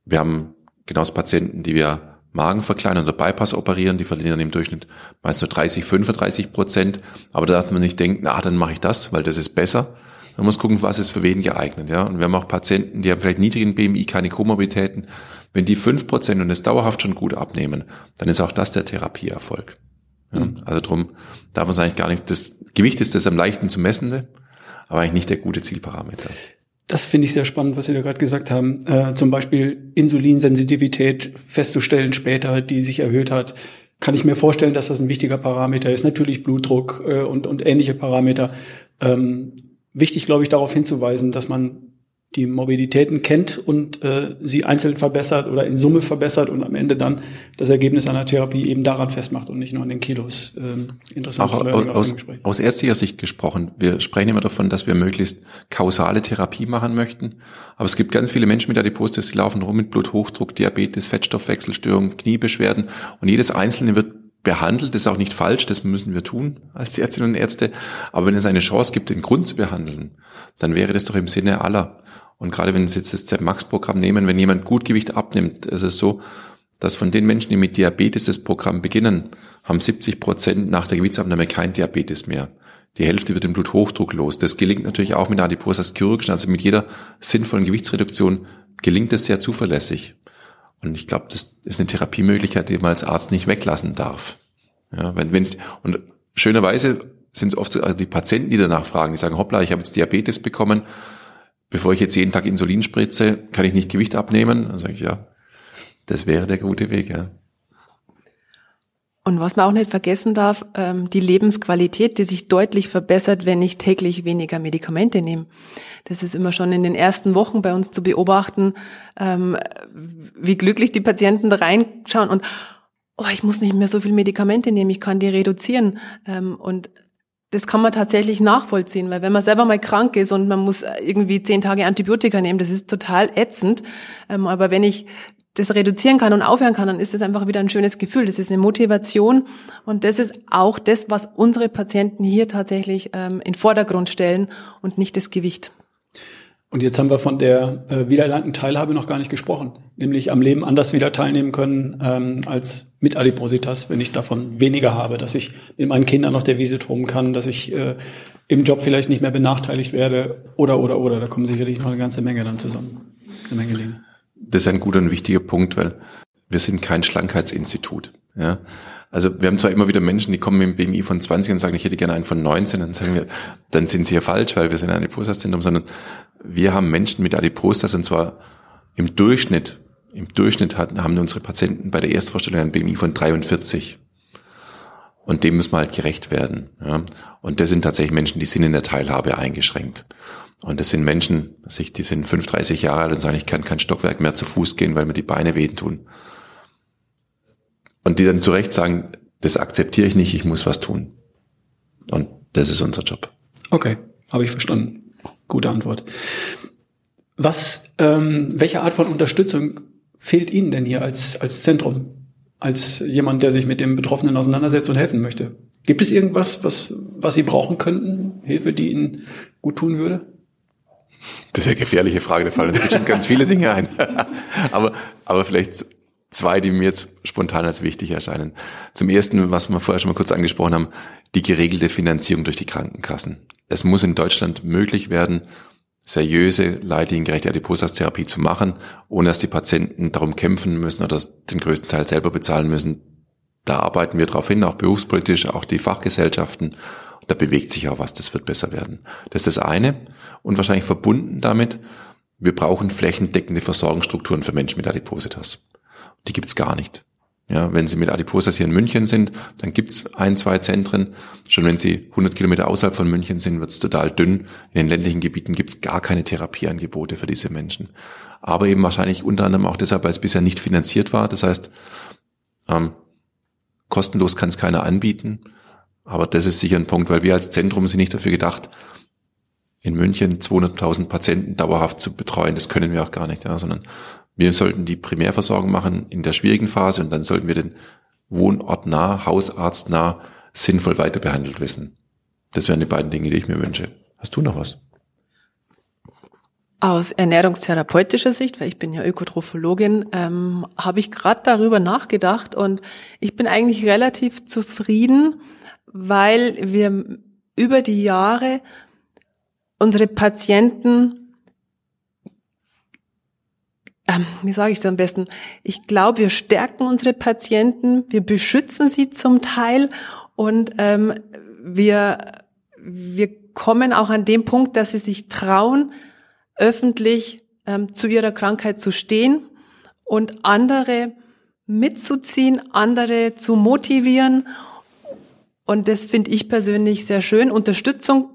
wir haben genauso Patienten, die wir Magen verkleinern oder Bypass operieren, die verlieren im Durchschnitt meist nur 30, 35 Prozent. Aber da darf man nicht denken, ah, dann mache ich das, weil das ist besser. Man muss gucken, was ist für wen geeignet. Ja? Und wir haben auch Patienten, die haben vielleicht niedrigen BMI, keine Komorbitäten. Wenn die fünf Prozent und es dauerhaft schon gut abnehmen, dann ist auch das der Therapieerfolg. Ja? Mhm. Also drum darf man es eigentlich gar nicht, das Gewicht ist das am leichten zu messende, aber eigentlich nicht der gute Zielparameter. Das finde ich sehr spannend, was Sie da gerade gesagt haben. Äh, zum Beispiel Insulinsensitivität festzustellen später, die sich erhöht hat. Kann ich mir vorstellen, dass das ein wichtiger Parameter ist. Natürlich Blutdruck äh, und, und ähnliche Parameter. Ähm, wichtig, glaube ich, darauf hinzuweisen, dass man die Mobilitäten kennt und äh, sie einzeln verbessert oder in Summe verbessert und am Ende dann das Ergebnis einer Therapie eben daran festmacht und nicht nur an den Kilos. Ähm, interessant Auch aus, aus, aus ärztlicher Sicht gesprochen. Wir sprechen immer davon, dass wir möglichst kausale Therapie machen möchten. Aber es gibt ganz viele Menschen mit Adipositas, die laufen rum mit Bluthochdruck, Diabetes, Fettstoffwechselstörungen, Kniebeschwerden und jedes einzelne wird behandelt. Das ist auch nicht falsch, das müssen wir tun als Ärztinnen und Ärzte. Aber wenn es eine Chance gibt, den Grund zu behandeln, dann wäre das doch im Sinne aller. Und gerade wenn Sie jetzt das Z-Max-Programm nehmen, wenn jemand gut Gewicht abnimmt, ist es so, dass von den Menschen, die mit Diabetes das Programm beginnen, haben 70 Prozent nach der Gewichtsabnahme kein Diabetes mehr. Die Hälfte wird im Bluthochdruck los. Das gelingt natürlich auch mit Adiposas chirurgischen, also mit jeder sinnvollen Gewichtsreduktion gelingt es sehr zuverlässig. Und ich glaube, das ist eine Therapiemöglichkeit, die man als Arzt nicht weglassen darf. Ja, wenn, wenn's, und schönerweise sind es oft so, also die Patienten, die danach fragen, die sagen, hoppla, ich habe jetzt Diabetes bekommen, bevor ich jetzt jeden Tag Insulin spritze, kann ich nicht Gewicht abnehmen? Dann sage ich, ja, das wäre der gute Weg, ja. Und was man auch nicht vergessen darf, ähm, die Lebensqualität, die sich deutlich verbessert, wenn ich täglich weniger Medikamente nehme. Das ist immer schon in den ersten Wochen bei uns zu beobachten, ähm, wie glücklich die Patienten da reinschauen und oh, ich muss nicht mehr so viel Medikamente nehmen, ich kann die reduzieren. Ähm, und das kann man tatsächlich nachvollziehen, weil wenn man selber mal krank ist und man muss irgendwie zehn Tage Antibiotika nehmen, das ist total ätzend. Ähm, aber wenn ich das reduzieren kann und aufhören kann, dann ist das einfach wieder ein schönes Gefühl. Das ist eine Motivation und das ist auch das, was unsere Patienten hier tatsächlich ähm, in Vordergrund stellen und nicht das Gewicht. Und jetzt haben wir von der äh, wiedererlangten Teilhabe noch gar nicht gesprochen, nämlich am Leben anders wieder teilnehmen können ähm, als mit Adipositas, wenn ich davon weniger habe, dass ich mit meinen Kindern auf der Wiese toben kann, dass ich äh, im Job vielleicht nicht mehr benachteiligt werde oder oder oder. Da kommen sicherlich noch eine ganze Menge dann zusammen, eine Menge Dinge. Das ist ein guter und wichtiger Punkt, weil wir sind kein Schlankheitsinstinut. Ja? Also wir haben zwar immer wieder Menschen, die kommen mit dem BMI von 20 und sagen, ich hätte gerne einen von 19, dann sagen wir, dann sind sie ja falsch, weil wir sind ein Adipositas-Zentrum, sondern wir haben Menschen mit Adipositas und zwar im Durchschnitt, im Durchschnitt hatten, haben unsere Patienten bei der Erstvorstellung ein BMI von 43. Und dem müssen wir halt gerecht werden. Ja. Und das sind tatsächlich Menschen, die sind in der Teilhabe eingeschränkt. Und das sind Menschen, die sind 35 Jahre alt und sagen, ich kann kein Stockwerk mehr zu Fuß gehen, weil mir die Beine wehtun. Und die dann zu Recht sagen, das akzeptiere ich nicht, ich muss was tun. Und das ist unser Job. Okay, habe ich verstanden. Gute Antwort. Was, ähm, welche Art von Unterstützung fehlt Ihnen denn hier als, als Zentrum? Als jemand, der sich mit dem Betroffenen auseinandersetzt und helfen möchte? Gibt es irgendwas, was, was Sie brauchen könnten? Hilfe, die Ihnen gut tun würde? Das ist eine gefährliche Frage, da fallen uns bestimmt ganz viele Dinge ein. aber, aber vielleicht zwei, die mir jetzt spontan als wichtig erscheinen. Zum ersten, was wir vorher schon mal kurz angesprochen haben, die geregelte Finanzierung durch die Krankenkassen. Es muss in Deutschland möglich werden, seriöse, leitliniengerechte Adiposas-Therapie zu machen, ohne dass die Patienten darum kämpfen müssen oder den größten Teil selber bezahlen müssen. Da arbeiten wir darauf hin, auch berufspolitisch, auch die Fachgesellschaften. Da bewegt sich auch was, das wird besser werden. Das ist das eine. Und wahrscheinlich verbunden damit, wir brauchen flächendeckende Versorgungsstrukturen für Menschen mit Adipositas. Die gibt's gar nicht. Ja, wenn Sie mit Adiposas hier in München sind, dann gibt's ein, zwei Zentren. Schon wenn Sie 100 Kilometer außerhalb von München sind, wird's total dünn. In den ländlichen Gebieten gibt's gar keine Therapieangebote für diese Menschen. Aber eben wahrscheinlich unter anderem auch deshalb, weil es bisher nicht finanziert war. Das heißt, ähm, kostenlos kann es keiner anbieten. Aber das ist sicher ein Punkt, weil wir als Zentrum sind nicht dafür gedacht, in München 200.000 Patienten dauerhaft zu betreuen. Das können wir auch gar nicht, ja, sondern wir sollten die Primärversorgung machen in der schwierigen Phase und dann sollten wir den Wohnort nah, Hausarzt nah, sinnvoll weiter behandelt wissen. Das wären die beiden Dinge, die ich mir wünsche. Hast du noch was? Aus ernährungstherapeutischer Sicht, weil ich bin ja Ökotrophologin, ähm, habe ich gerade darüber nachgedacht und ich bin eigentlich relativ zufrieden, weil wir über die Jahre unsere Patienten wie sage ich es am besten? Ich glaube, wir stärken unsere Patienten, wir beschützen sie zum Teil und ähm, wir, wir kommen auch an dem Punkt, dass sie sich trauen, öffentlich ähm, zu ihrer Krankheit zu stehen und andere mitzuziehen, andere zu motivieren. Und das finde ich persönlich sehr schön. Unterstützung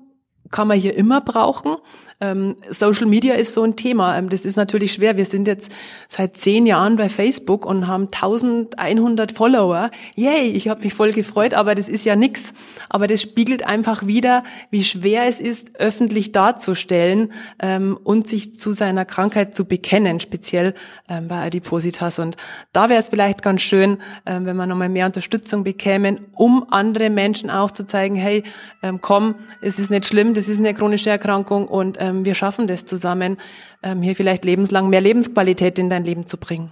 kann man hier immer brauchen. Ähm, Social Media ist so ein Thema. Ähm, das ist natürlich schwer. Wir sind jetzt seit zehn Jahren bei Facebook und haben 1100 Follower. Yay, ich habe mich voll gefreut, aber das ist ja nix. Aber das spiegelt einfach wieder, wie schwer es ist, öffentlich darzustellen ähm, und sich zu seiner Krankheit zu bekennen, speziell ähm, bei Adipositas. Und da wäre es vielleicht ganz schön, ähm, wenn wir nochmal mehr Unterstützung bekämen, um andere Menschen auch zu zeigen, hey, ähm, komm, es ist nicht schlimm, das ist eine chronische Erkrankung und ähm, ähm, wir schaffen das zusammen, ähm, hier vielleicht lebenslang mehr Lebensqualität in dein Leben zu bringen.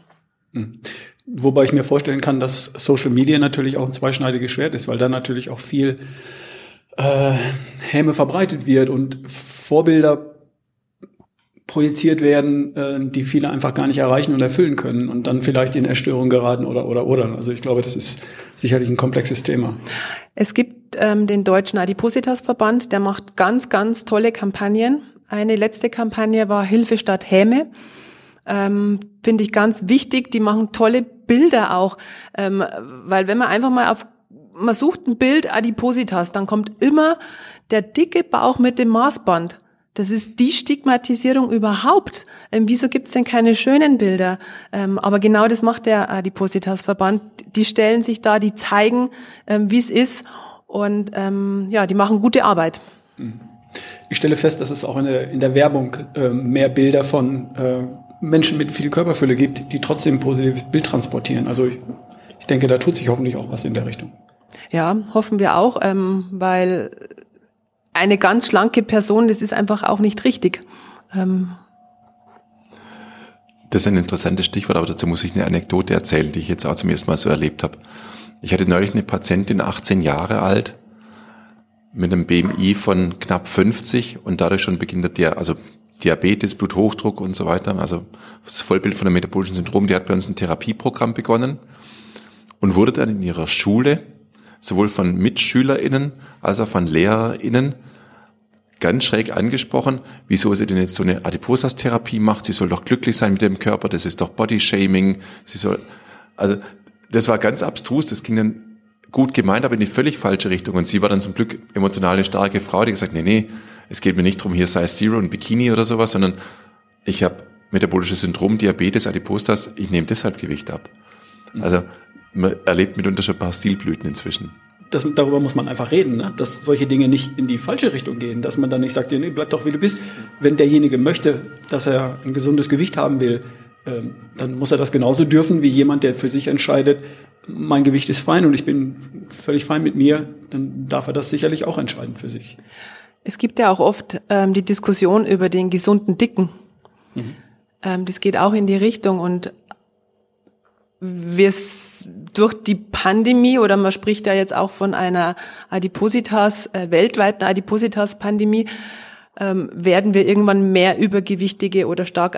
Mhm. Wobei ich mir vorstellen kann, dass Social Media natürlich auch ein zweischneidiges Schwert ist, weil da natürlich auch viel äh, Häme verbreitet wird und Vorbilder projiziert werden, äh, die viele einfach gar nicht erreichen und erfüllen können und dann vielleicht in Erstörung geraten oder oder oder. Also ich glaube, das ist sicherlich ein komplexes Thema. Es gibt ähm, den Deutschen Adipositas-Verband, der macht ganz, ganz tolle Kampagnen. Eine letzte Kampagne war Hilfe statt Häme. Ähm, Finde ich ganz wichtig. Die machen tolle Bilder auch, ähm, weil wenn man einfach mal auf man sucht ein Bild Adipositas, dann kommt immer der dicke Bauch mit dem Maßband. Das ist die Stigmatisierung überhaupt. Ähm, wieso gibt's denn keine schönen Bilder? Ähm, aber genau das macht der Adipositas-Verband. Die stellen sich da, die zeigen, ähm, wie es ist und ähm, ja, die machen gute Arbeit. Mhm. Ich stelle fest, dass es auch in der, in der Werbung äh, mehr Bilder von äh, Menschen mit viel Körperfülle gibt, die trotzdem ein positives Bild transportieren. Also ich, ich denke, da tut sich hoffentlich auch was in der Richtung. Ja, hoffen wir auch, ähm, weil eine ganz schlanke Person, das ist einfach auch nicht richtig. Ähm, das ist ein interessantes Stichwort, aber dazu muss ich eine Anekdote erzählen, die ich jetzt auch zum ersten Mal so erlebt habe. Ich hatte neulich eine Patientin, 18 Jahre alt, mit einem BMI von knapp 50 und dadurch schon beginnt der, also Diabetes, Bluthochdruck und so weiter, also das Vollbild von einem metabolischen Syndrom, die hat bei uns ein Therapieprogramm begonnen und wurde dann in ihrer Schule sowohl von MitschülerInnen als auch von LehrerInnen ganz schräg angesprochen, wieso sie denn jetzt so eine Adiposas-Therapie macht. Sie soll doch glücklich sein mit dem Körper, das ist doch Body-Shaming. Sie soll, also, das war ganz abstrus, das ging dann gut gemeint, aber in die völlig falsche Richtung. Und sie war dann zum Glück emotional eine starke Frau, die gesagt, nee, nee, es geht mir nicht drum hier Size Zero und Bikini oder sowas, sondern ich habe metabolisches Syndrom, Diabetes, Adipostas, ich nehme deshalb Gewicht ab. Mhm. Also man erlebt mitunter schon ein paar Stilblüten inzwischen. Das, darüber muss man einfach reden, ne? dass solche Dinge nicht in die falsche Richtung gehen, dass man dann nicht sagt, nee, bleib doch wie du bist. Wenn derjenige möchte, dass er ein gesundes Gewicht haben will, ähm, dann muss er das genauso dürfen wie jemand, der für sich entscheidet, mein Gewicht ist fein und ich bin völlig fein mit mir, dann darf er das sicherlich auch entscheiden für sich. Es gibt ja auch oft ähm, die Diskussion über den gesunden Dicken. Mhm. Ähm, das geht auch in die Richtung und wir durch die Pandemie oder man spricht ja jetzt auch von einer Adipositas, äh, weltweiten Adipositas-Pandemie, ähm, werden wir irgendwann mehr übergewichtige oder stark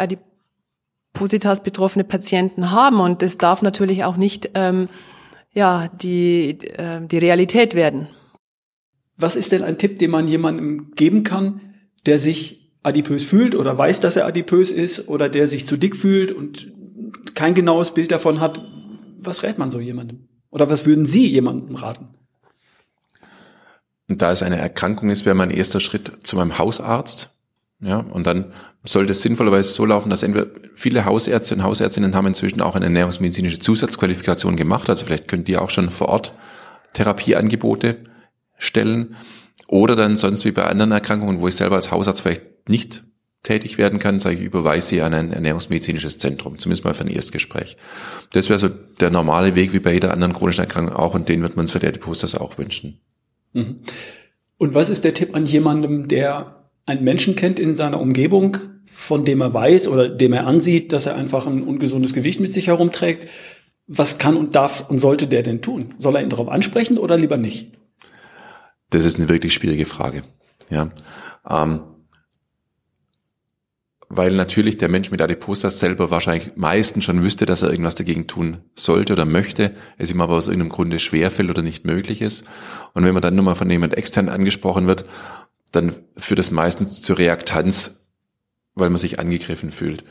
Adipositas betroffene Patienten haben und das darf natürlich auch nicht ähm, ja die äh, die Realität werden. Was ist denn ein Tipp, den man jemandem geben kann, der sich adipös fühlt oder weiß, dass er adipös ist oder der sich zu dick fühlt und kein genaues Bild davon hat, was rät man so jemandem? Oder was würden Sie jemandem raten? Und da es eine Erkrankung ist, wäre mein erster Schritt zu meinem Hausarzt. Ja, und dann sollte es sinnvollerweise so laufen, dass entweder viele Hausärzte und Hausärztinnen haben inzwischen auch eine ernährungsmedizinische Zusatzqualifikation gemacht. Also vielleicht können die auch schon vor Ort Therapieangebote stellen. Oder dann sonst wie bei anderen Erkrankungen, wo ich selber als Hausarzt vielleicht nicht tätig werden kann, sage ich, überweise sie an ein ernährungsmedizinisches Zentrum, zumindest mal für ein Erstgespräch. Das wäre so der normale Weg, wie bei jeder anderen chronischen Erkrankung auch, und den wird man uns für die Adipose auch wünschen. Mhm. Und was ist der Tipp an jemandem, der einen Menschen kennt in seiner Umgebung, von dem er weiß oder dem er ansieht, dass er einfach ein ungesundes Gewicht mit sich herumträgt? Was kann und darf und sollte der denn tun? Soll er ihn darauf ansprechen oder lieber nicht? Das ist eine wirklich schwierige Frage. Ja. Ähm, weil natürlich der Mensch mit Adipostas selber wahrscheinlich meistens schon wüsste, dass er irgendwas dagegen tun sollte oder möchte, es ihm aber aus irgendeinem Grunde schwerfällt oder nicht möglich ist. Und wenn man dann nur mal von jemand extern angesprochen wird, dann führt das meistens zur Reaktanz, weil man sich angegriffen fühlt.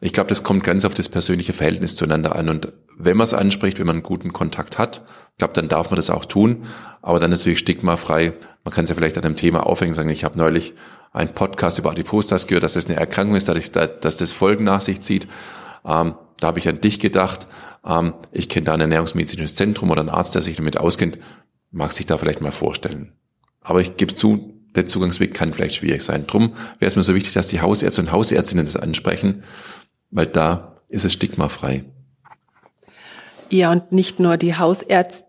Ich glaube, das kommt ganz auf das persönliche Verhältnis zueinander an. Und wenn man es anspricht, wenn man einen guten Kontakt hat, ich glaube, dann darf man das auch tun. Aber dann natürlich stigmafrei. Man kann es ja vielleicht an einem Thema aufhängen, sagen, ich habe neulich ein Podcast über Adipostas gehört, dass das eine Erkrankung ist, dass, dass das Folgen nach sich zieht. Ähm, da habe ich an dich gedacht. Ähm, ich kenne da ein ernährungsmedizinisches Zentrum oder einen Arzt, der sich damit auskennt, mag sich da vielleicht mal vorstellen. Aber ich gebe zu, der Zugangsweg kann vielleicht schwierig sein. Drum wäre es mir so wichtig, dass die Hausärzte und Hausärztinnen das ansprechen, weil da ist es stigmafrei. Ja, und nicht nur die Hausärzte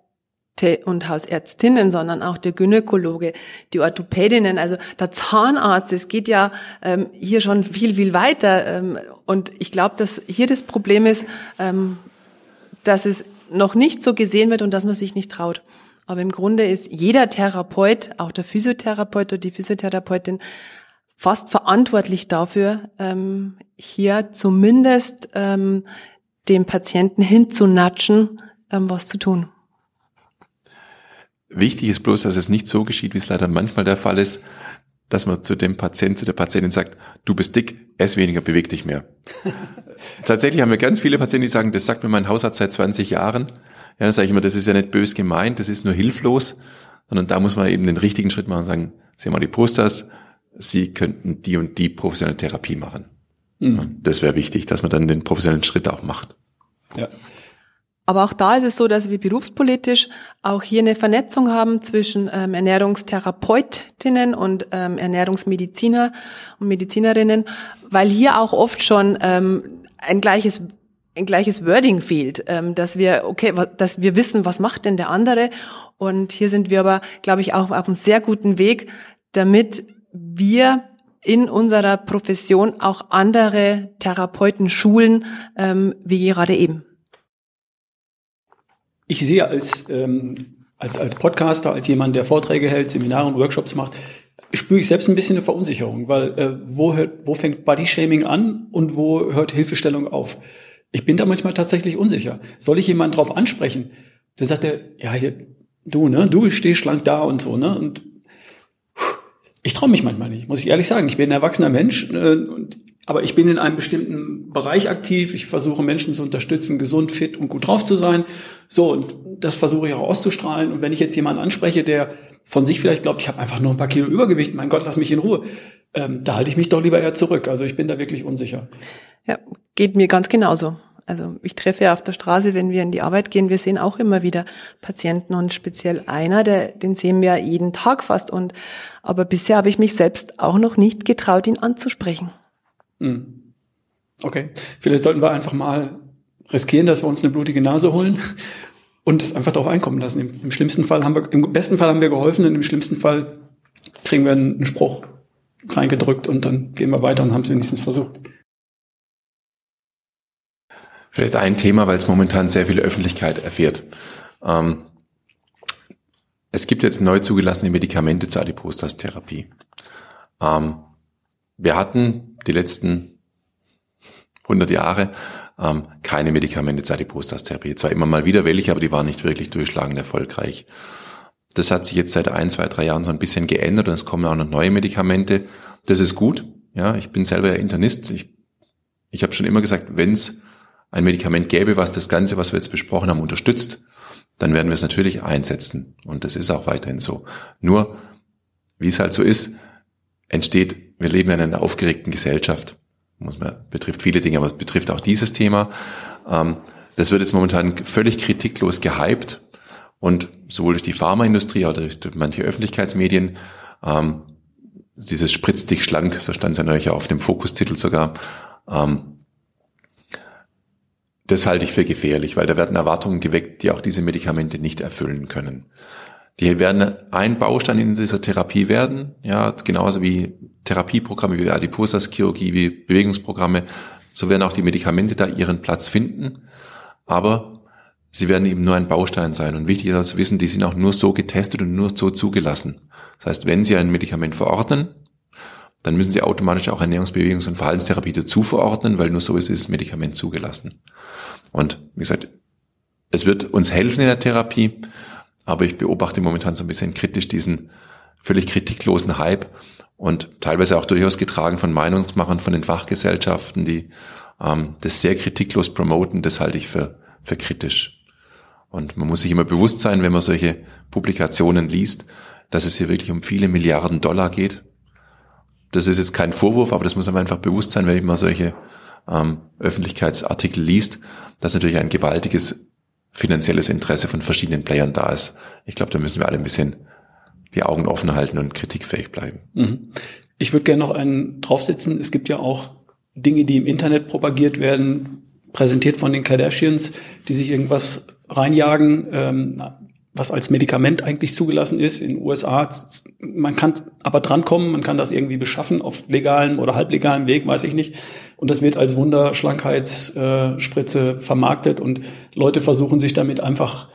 und Hausärztinnen, sondern auch der Gynäkologe, die Orthopädinnen, also der Zahnarzt. Es geht ja ähm, hier schon viel, viel weiter. Ähm, und ich glaube, dass hier das Problem ist, ähm, dass es noch nicht so gesehen wird und dass man sich nicht traut. Aber im Grunde ist jeder Therapeut, auch der Physiotherapeut oder die Physiotherapeutin, fast verantwortlich dafür, ähm, hier zumindest ähm, dem Patienten hinzunatschen, ähm, was zu tun. Wichtig ist bloß, dass es nicht so geschieht, wie es leider manchmal der Fall ist, dass man zu dem Patienten, zu der Patientin sagt, du bist dick, ess weniger, beweg dich mehr. Tatsächlich haben wir ganz viele Patienten, die sagen, das sagt mir mein Hausarzt seit 20 Jahren. Ja, dann sage ich immer, das ist ja nicht bös gemeint, das ist nur hilflos, sondern da muss man eben den richtigen Schritt machen und sagen, Sie haben mal die Posters, Sie könnten die und die professionelle Therapie machen. Mhm. Das wäre wichtig, dass man dann den professionellen Schritt auch macht. Ja. Aber auch da ist es so, dass wir berufspolitisch auch hier eine Vernetzung haben zwischen ähm, Ernährungstherapeutinnen und ähm, Ernährungsmediziner und Medizinerinnen, weil hier auch oft schon ähm, ein gleiches ein gleiches Wording fehlt, ähm, dass wir okay, dass wir wissen, was macht denn der andere und hier sind wir aber, glaube ich, auch auf einem sehr guten Weg, damit wir in unserer Profession auch andere Therapeuten schulen, ähm, wie gerade eben? Ich sehe als, ähm, als, als Podcaster, als jemand, der Vorträge hält, Seminare und Workshops macht, spüre ich selbst ein bisschen eine Verunsicherung, weil äh, wo, hört, wo fängt Bodyshaming an und wo hört Hilfestellung auf? Ich bin da manchmal tatsächlich unsicher. Soll ich jemanden drauf ansprechen? Dann sagt er, ja, hier, du, ne, du stehst schlank da und so, ne? Und ich traue mich manchmal nicht, muss ich ehrlich sagen. Ich bin ein erwachsener Mensch, äh, und, aber ich bin in einem bestimmten Bereich aktiv. Ich versuche Menschen zu unterstützen, gesund, fit und gut drauf zu sein. So, und das versuche ich auch auszustrahlen. Und wenn ich jetzt jemanden anspreche, der von sich vielleicht glaubt, ich habe einfach nur ein paar Kilo Übergewicht, mein Gott, lass mich in Ruhe, ähm, da halte ich mich doch lieber eher zurück. Also ich bin da wirklich unsicher. Ja, geht mir ganz genauso. Also ich treffe ja auf der Straße, wenn wir in die Arbeit gehen, wir sehen auch immer wieder Patienten und speziell einer, der, den sehen wir jeden Tag fast. Und aber bisher habe ich mich selbst auch noch nicht getraut, ihn anzusprechen. Hm. Okay, vielleicht sollten wir einfach mal riskieren, dass wir uns eine blutige Nase holen und es einfach darauf einkommen lassen. Im, Im, schlimmsten Fall haben wir, im besten Fall haben wir geholfen und im schlimmsten Fall kriegen wir einen Spruch reingedrückt und dann gehen wir weiter und haben es wenigstens versucht. Vielleicht ein Thema, weil es momentan sehr viel Öffentlichkeit erfährt. Ähm, es gibt jetzt neu zugelassene Medikamente zur Adipositas-Therapie. Ähm, wir hatten die letzten 100 Jahre ähm, keine Medikamente zur Adipositas-Therapie. Zwar immer mal wieder welche, aber die waren nicht wirklich durchschlagend erfolgreich. Das hat sich jetzt seit ein, zwei, drei Jahren so ein bisschen geändert und es kommen auch noch neue Medikamente. Das ist gut. Ja, ich bin selber Internist. Ich, ich habe schon immer gesagt, wenn es ein Medikament gäbe, was das Ganze, was wir jetzt besprochen haben, unterstützt, dann werden wir es natürlich einsetzen. Und das ist auch weiterhin so. Nur, wie es halt so ist, entsteht, wir leben in einer aufgeregten Gesellschaft. Muss man, betrifft viele Dinge, aber es betrifft auch dieses Thema. Ähm, das wird jetzt momentan völlig kritiklos gehypt und sowohl durch die Pharmaindustrie oder durch manche Öffentlichkeitsmedien, ähm, dieses Spritz dich schlank, so stand es ja neulich auf dem Fokustitel sogar, ähm, das halte ich für gefährlich, weil da werden Erwartungen geweckt, die auch diese Medikamente nicht erfüllen können. Die werden ein Baustein in dieser Therapie werden, ja, genauso wie Therapieprogramme wie Adiposas-Chirurgie, wie Bewegungsprogramme, so werden auch die Medikamente da ihren Platz finden, aber sie werden eben nur ein Baustein sein. Und wichtig ist zu wissen, die sind auch nur so getestet und nur so zugelassen. Das heißt, wenn Sie ein Medikament verordnen, dann müssen Sie automatisch auch Ernährungs-, Bewegungs- und Verhaltenstherapie dazu verordnen, weil nur so ist das Medikament zugelassen. Und wie gesagt, es wird uns helfen in der Therapie, aber ich beobachte momentan so ein bisschen kritisch diesen völlig kritiklosen Hype und teilweise auch durchaus getragen von Meinungsmachern von den Fachgesellschaften, die ähm, das sehr kritiklos promoten, das halte ich für, für kritisch. Und man muss sich immer bewusst sein, wenn man solche Publikationen liest, dass es hier wirklich um viele Milliarden Dollar geht. Das ist jetzt kein Vorwurf, aber das muss einem einfach bewusst sein, wenn ich mal solche ähm, Öffentlichkeitsartikel liest, dass natürlich ein gewaltiges finanzielles Interesse von verschiedenen Playern da ist. Ich glaube, da müssen wir alle ein bisschen die Augen offen halten und kritikfähig bleiben. Mhm. Ich würde gerne noch einen draufsetzen. Es gibt ja auch Dinge, die im Internet propagiert werden, präsentiert von den Kardashians, die sich irgendwas reinjagen. Ähm, was als Medikament eigentlich zugelassen ist in den USA. Man kann aber drankommen, man kann das irgendwie beschaffen auf legalem oder halblegalem Weg, weiß ich nicht. Und das wird als Wunderschlankheitsspritze vermarktet und Leute versuchen sich damit einfach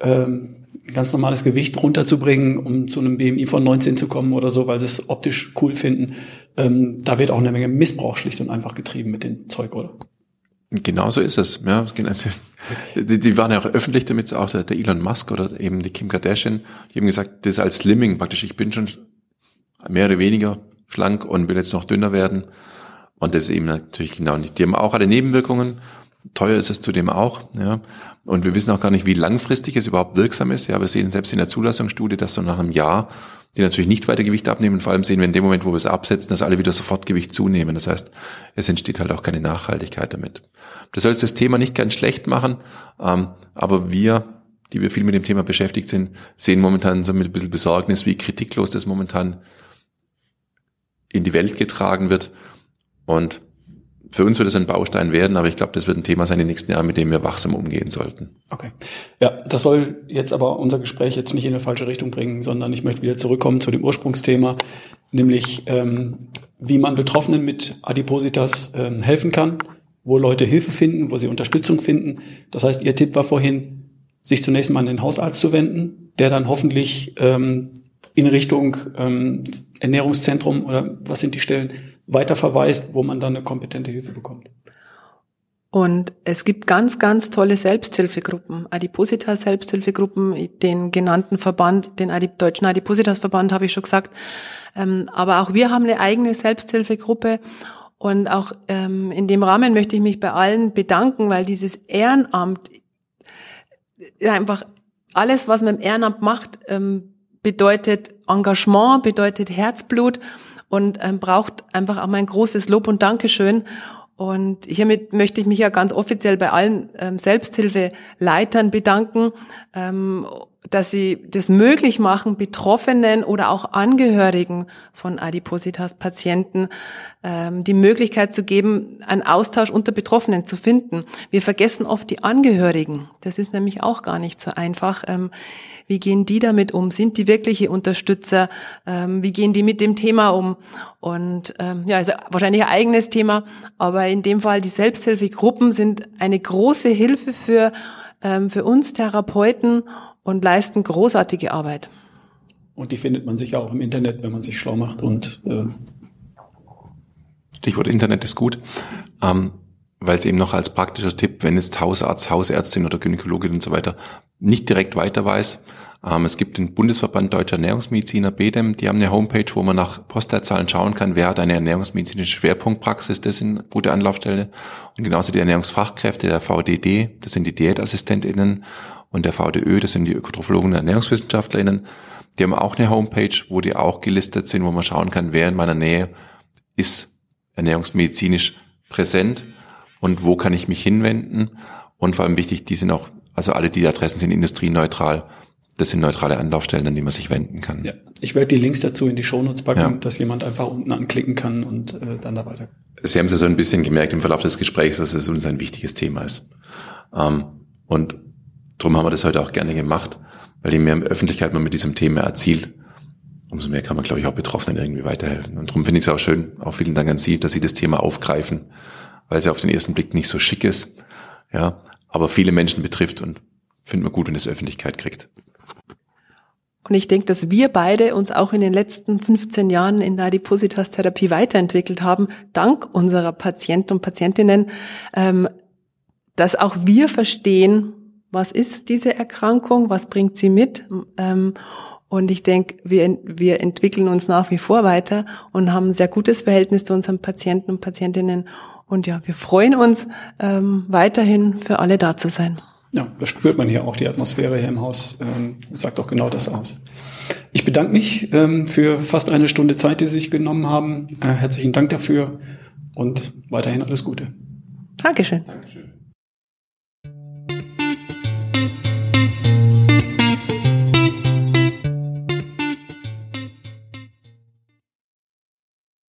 ähm, ganz normales Gewicht runterzubringen, um zu einem BMI von 19 zu kommen oder so, weil sie es optisch cool finden. Ähm, da wird auch eine Menge Missbrauch schlicht und einfach getrieben mit dem Zeug, oder? Genau so ist es. Ja, die, die waren ja auch öffentlich damit, auch der, der Elon Musk oder eben die Kim Kardashian, die haben gesagt, das ist als Slimming praktisch, ich bin schon mehr oder weniger schlank und will jetzt noch dünner werden. Und das ist eben natürlich genau nicht. Die haben auch alle Nebenwirkungen. Teuer ist es zudem auch, ja. Und wir wissen auch gar nicht, wie langfristig es überhaupt wirksam ist. Ja, wir sehen selbst in der Zulassungsstudie, dass so nach einem Jahr die natürlich nicht weiter Gewicht abnehmen. Vor allem sehen wir in dem Moment, wo wir es absetzen, dass alle wieder sofort Gewicht zunehmen. Das heißt, es entsteht halt auch keine Nachhaltigkeit damit. Das soll jetzt das Thema nicht ganz schlecht machen, ähm, aber wir, die wir viel mit dem Thema beschäftigt sind, sehen momentan so mit ein bisschen Besorgnis, wie kritiklos das momentan in die Welt getragen wird. Und für uns wird es ein Baustein werden, aber ich glaube, das wird ein Thema sein in den nächsten Jahren, mit dem wir wachsam umgehen sollten. Okay. Ja, das soll jetzt aber unser Gespräch jetzt nicht in eine falsche Richtung bringen, sondern ich möchte wieder zurückkommen zu dem Ursprungsthema. nämlich ähm, wie man Betroffenen mit Adipositas ähm, helfen kann, wo Leute Hilfe finden, wo sie Unterstützung finden. Das heißt, Ihr Tipp war vorhin, sich zunächst mal an den Hausarzt zu wenden, der dann hoffentlich ähm, in Richtung ähm, Ernährungszentrum oder was sind die Stellen weiter verweist, wo man dann eine kompetente Hilfe bekommt. Und es gibt ganz, ganz tolle Selbsthilfegruppen, Adipositas-Selbsthilfegruppen, den genannten Verband, den Adip Deutschen Adipositas-Verband habe ich schon gesagt. Ähm, aber auch wir haben eine eigene Selbsthilfegruppe. Und auch ähm, in dem Rahmen möchte ich mich bei allen bedanken, weil dieses Ehrenamt einfach alles, was man im Ehrenamt macht, ähm, bedeutet Engagement, bedeutet Herzblut und ähm, braucht einfach auch mein großes Lob und Dankeschön. Und hiermit möchte ich mich ja ganz offiziell bei allen ähm, Selbsthilfeleitern bedanken, ähm, dass sie das möglich machen, Betroffenen oder auch Angehörigen von Adipositas-Patienten ähm, die Möglichkeit zu geben, einen Austausch unter Betroffenen zu finden. Wir vergessen oft die Angehörigen. Das ist nämlich auch gar nicht so einfach. Ähm, wie gehen die damit um? Sind die wirkliche Unterstützer? Ähm, wie gehen die mit dem Thema um? Und ähm, ja, also wahrscheinlich ein eigenes Thema, aber in dem Fall die Selbsthilfegruppen sind eine große Hilfe für, ähm, für uns Therapeuten und leisten großartige Arbeit. Und die findet man sicher auch im Internet, wenn man sich schlau macht und äh Stichwort Internet ist gut. Ähm, weil es eben noch als praktischer Tipp, wenn jetzt Hausarzt, Hausärztin oder Gynäkologin und so weiter nicht direkt weiter weiß. Ähm, es gibt den Bundesverband Deutscher Ernährungsmediziner, BEDEM, die haben eine Homepage, wo man nach Postleitzahlen schauen kann, wer hat eine ernährungsmedizinische Schwerpunktpraxis, das sind gute Anlaufstellen. Und genauso die Ernährungsfachkräfte, der VDD, das sind die Diätassistentinnen und der VDÖ, das sind die Ökotrophologen und Ernährungswissenschaftlerinnen. Die haben auch eine Homepage, wo die auch gelistet sind, wo man schauen kann, wer in meiner Nähe ist ernährungsmedizinisch präsent und wo kann ich mich hinwenden. Und vor allem wichtig, die sind auch, also alle die Adressen sind industrieneutral. Das sind neutrale Anlaufstellen, an die man sich wenden kann. Ja, ich werde die Links dazu in die Shownotes packen, ja. dass jemand einfach unten anklicken kann und äh, dann da weiter. Sie haben es ja so ein bisschen gemerkt im Verlauf des Gesprächs, dass es uns ein wichtiges Thema ist. Ähm, und darum haben wir das heute auch gerne gemacht, weil je mehr Öffentlichkeit man mit diesem Thema erzielt, umso mehr kann man, glaube ich, auch Betroffenen irgendwie weiterhelfen. Und darum finde ich es auch schön, auch vielen Dank an Sie, dass Sie das Thema aufgreifen weil es ja auf den ersten Blick nicht so schick ist, ja, aber viele Menschen betrifft und finden wir gut, wenn es Öffentlichkeit kriegt. Und ich denke, dass wir beide uns auch in den letzten 15 Jahren in der Adipositas-Therapie weiterentwickelt haben, dank unserer Patienten und Patientinnen, ähm, dass auch wir verstehen, was ist diese Erkrankung, was bringt sie mit. Ähm, und ich denke, wir, wir entwickeln uns nach wie vor weiter und haben ein sehr gutes Verhältnis zu unseren Patienten und Patientinnen und ja, wir freuen uns ähm, weiterhin für alle da zu sein. Ja, das spürt man hier auch. Die Atmosphäre hier im Haus ähm, sagt auch genau das aus. Ich bedanke mich ähm, für fast eine Stunde Zeit, die Sie sich genommen haben. Äh, herzlichen Dank dafür und weiterhin alles Gute. Dankeschön. Dankeschön.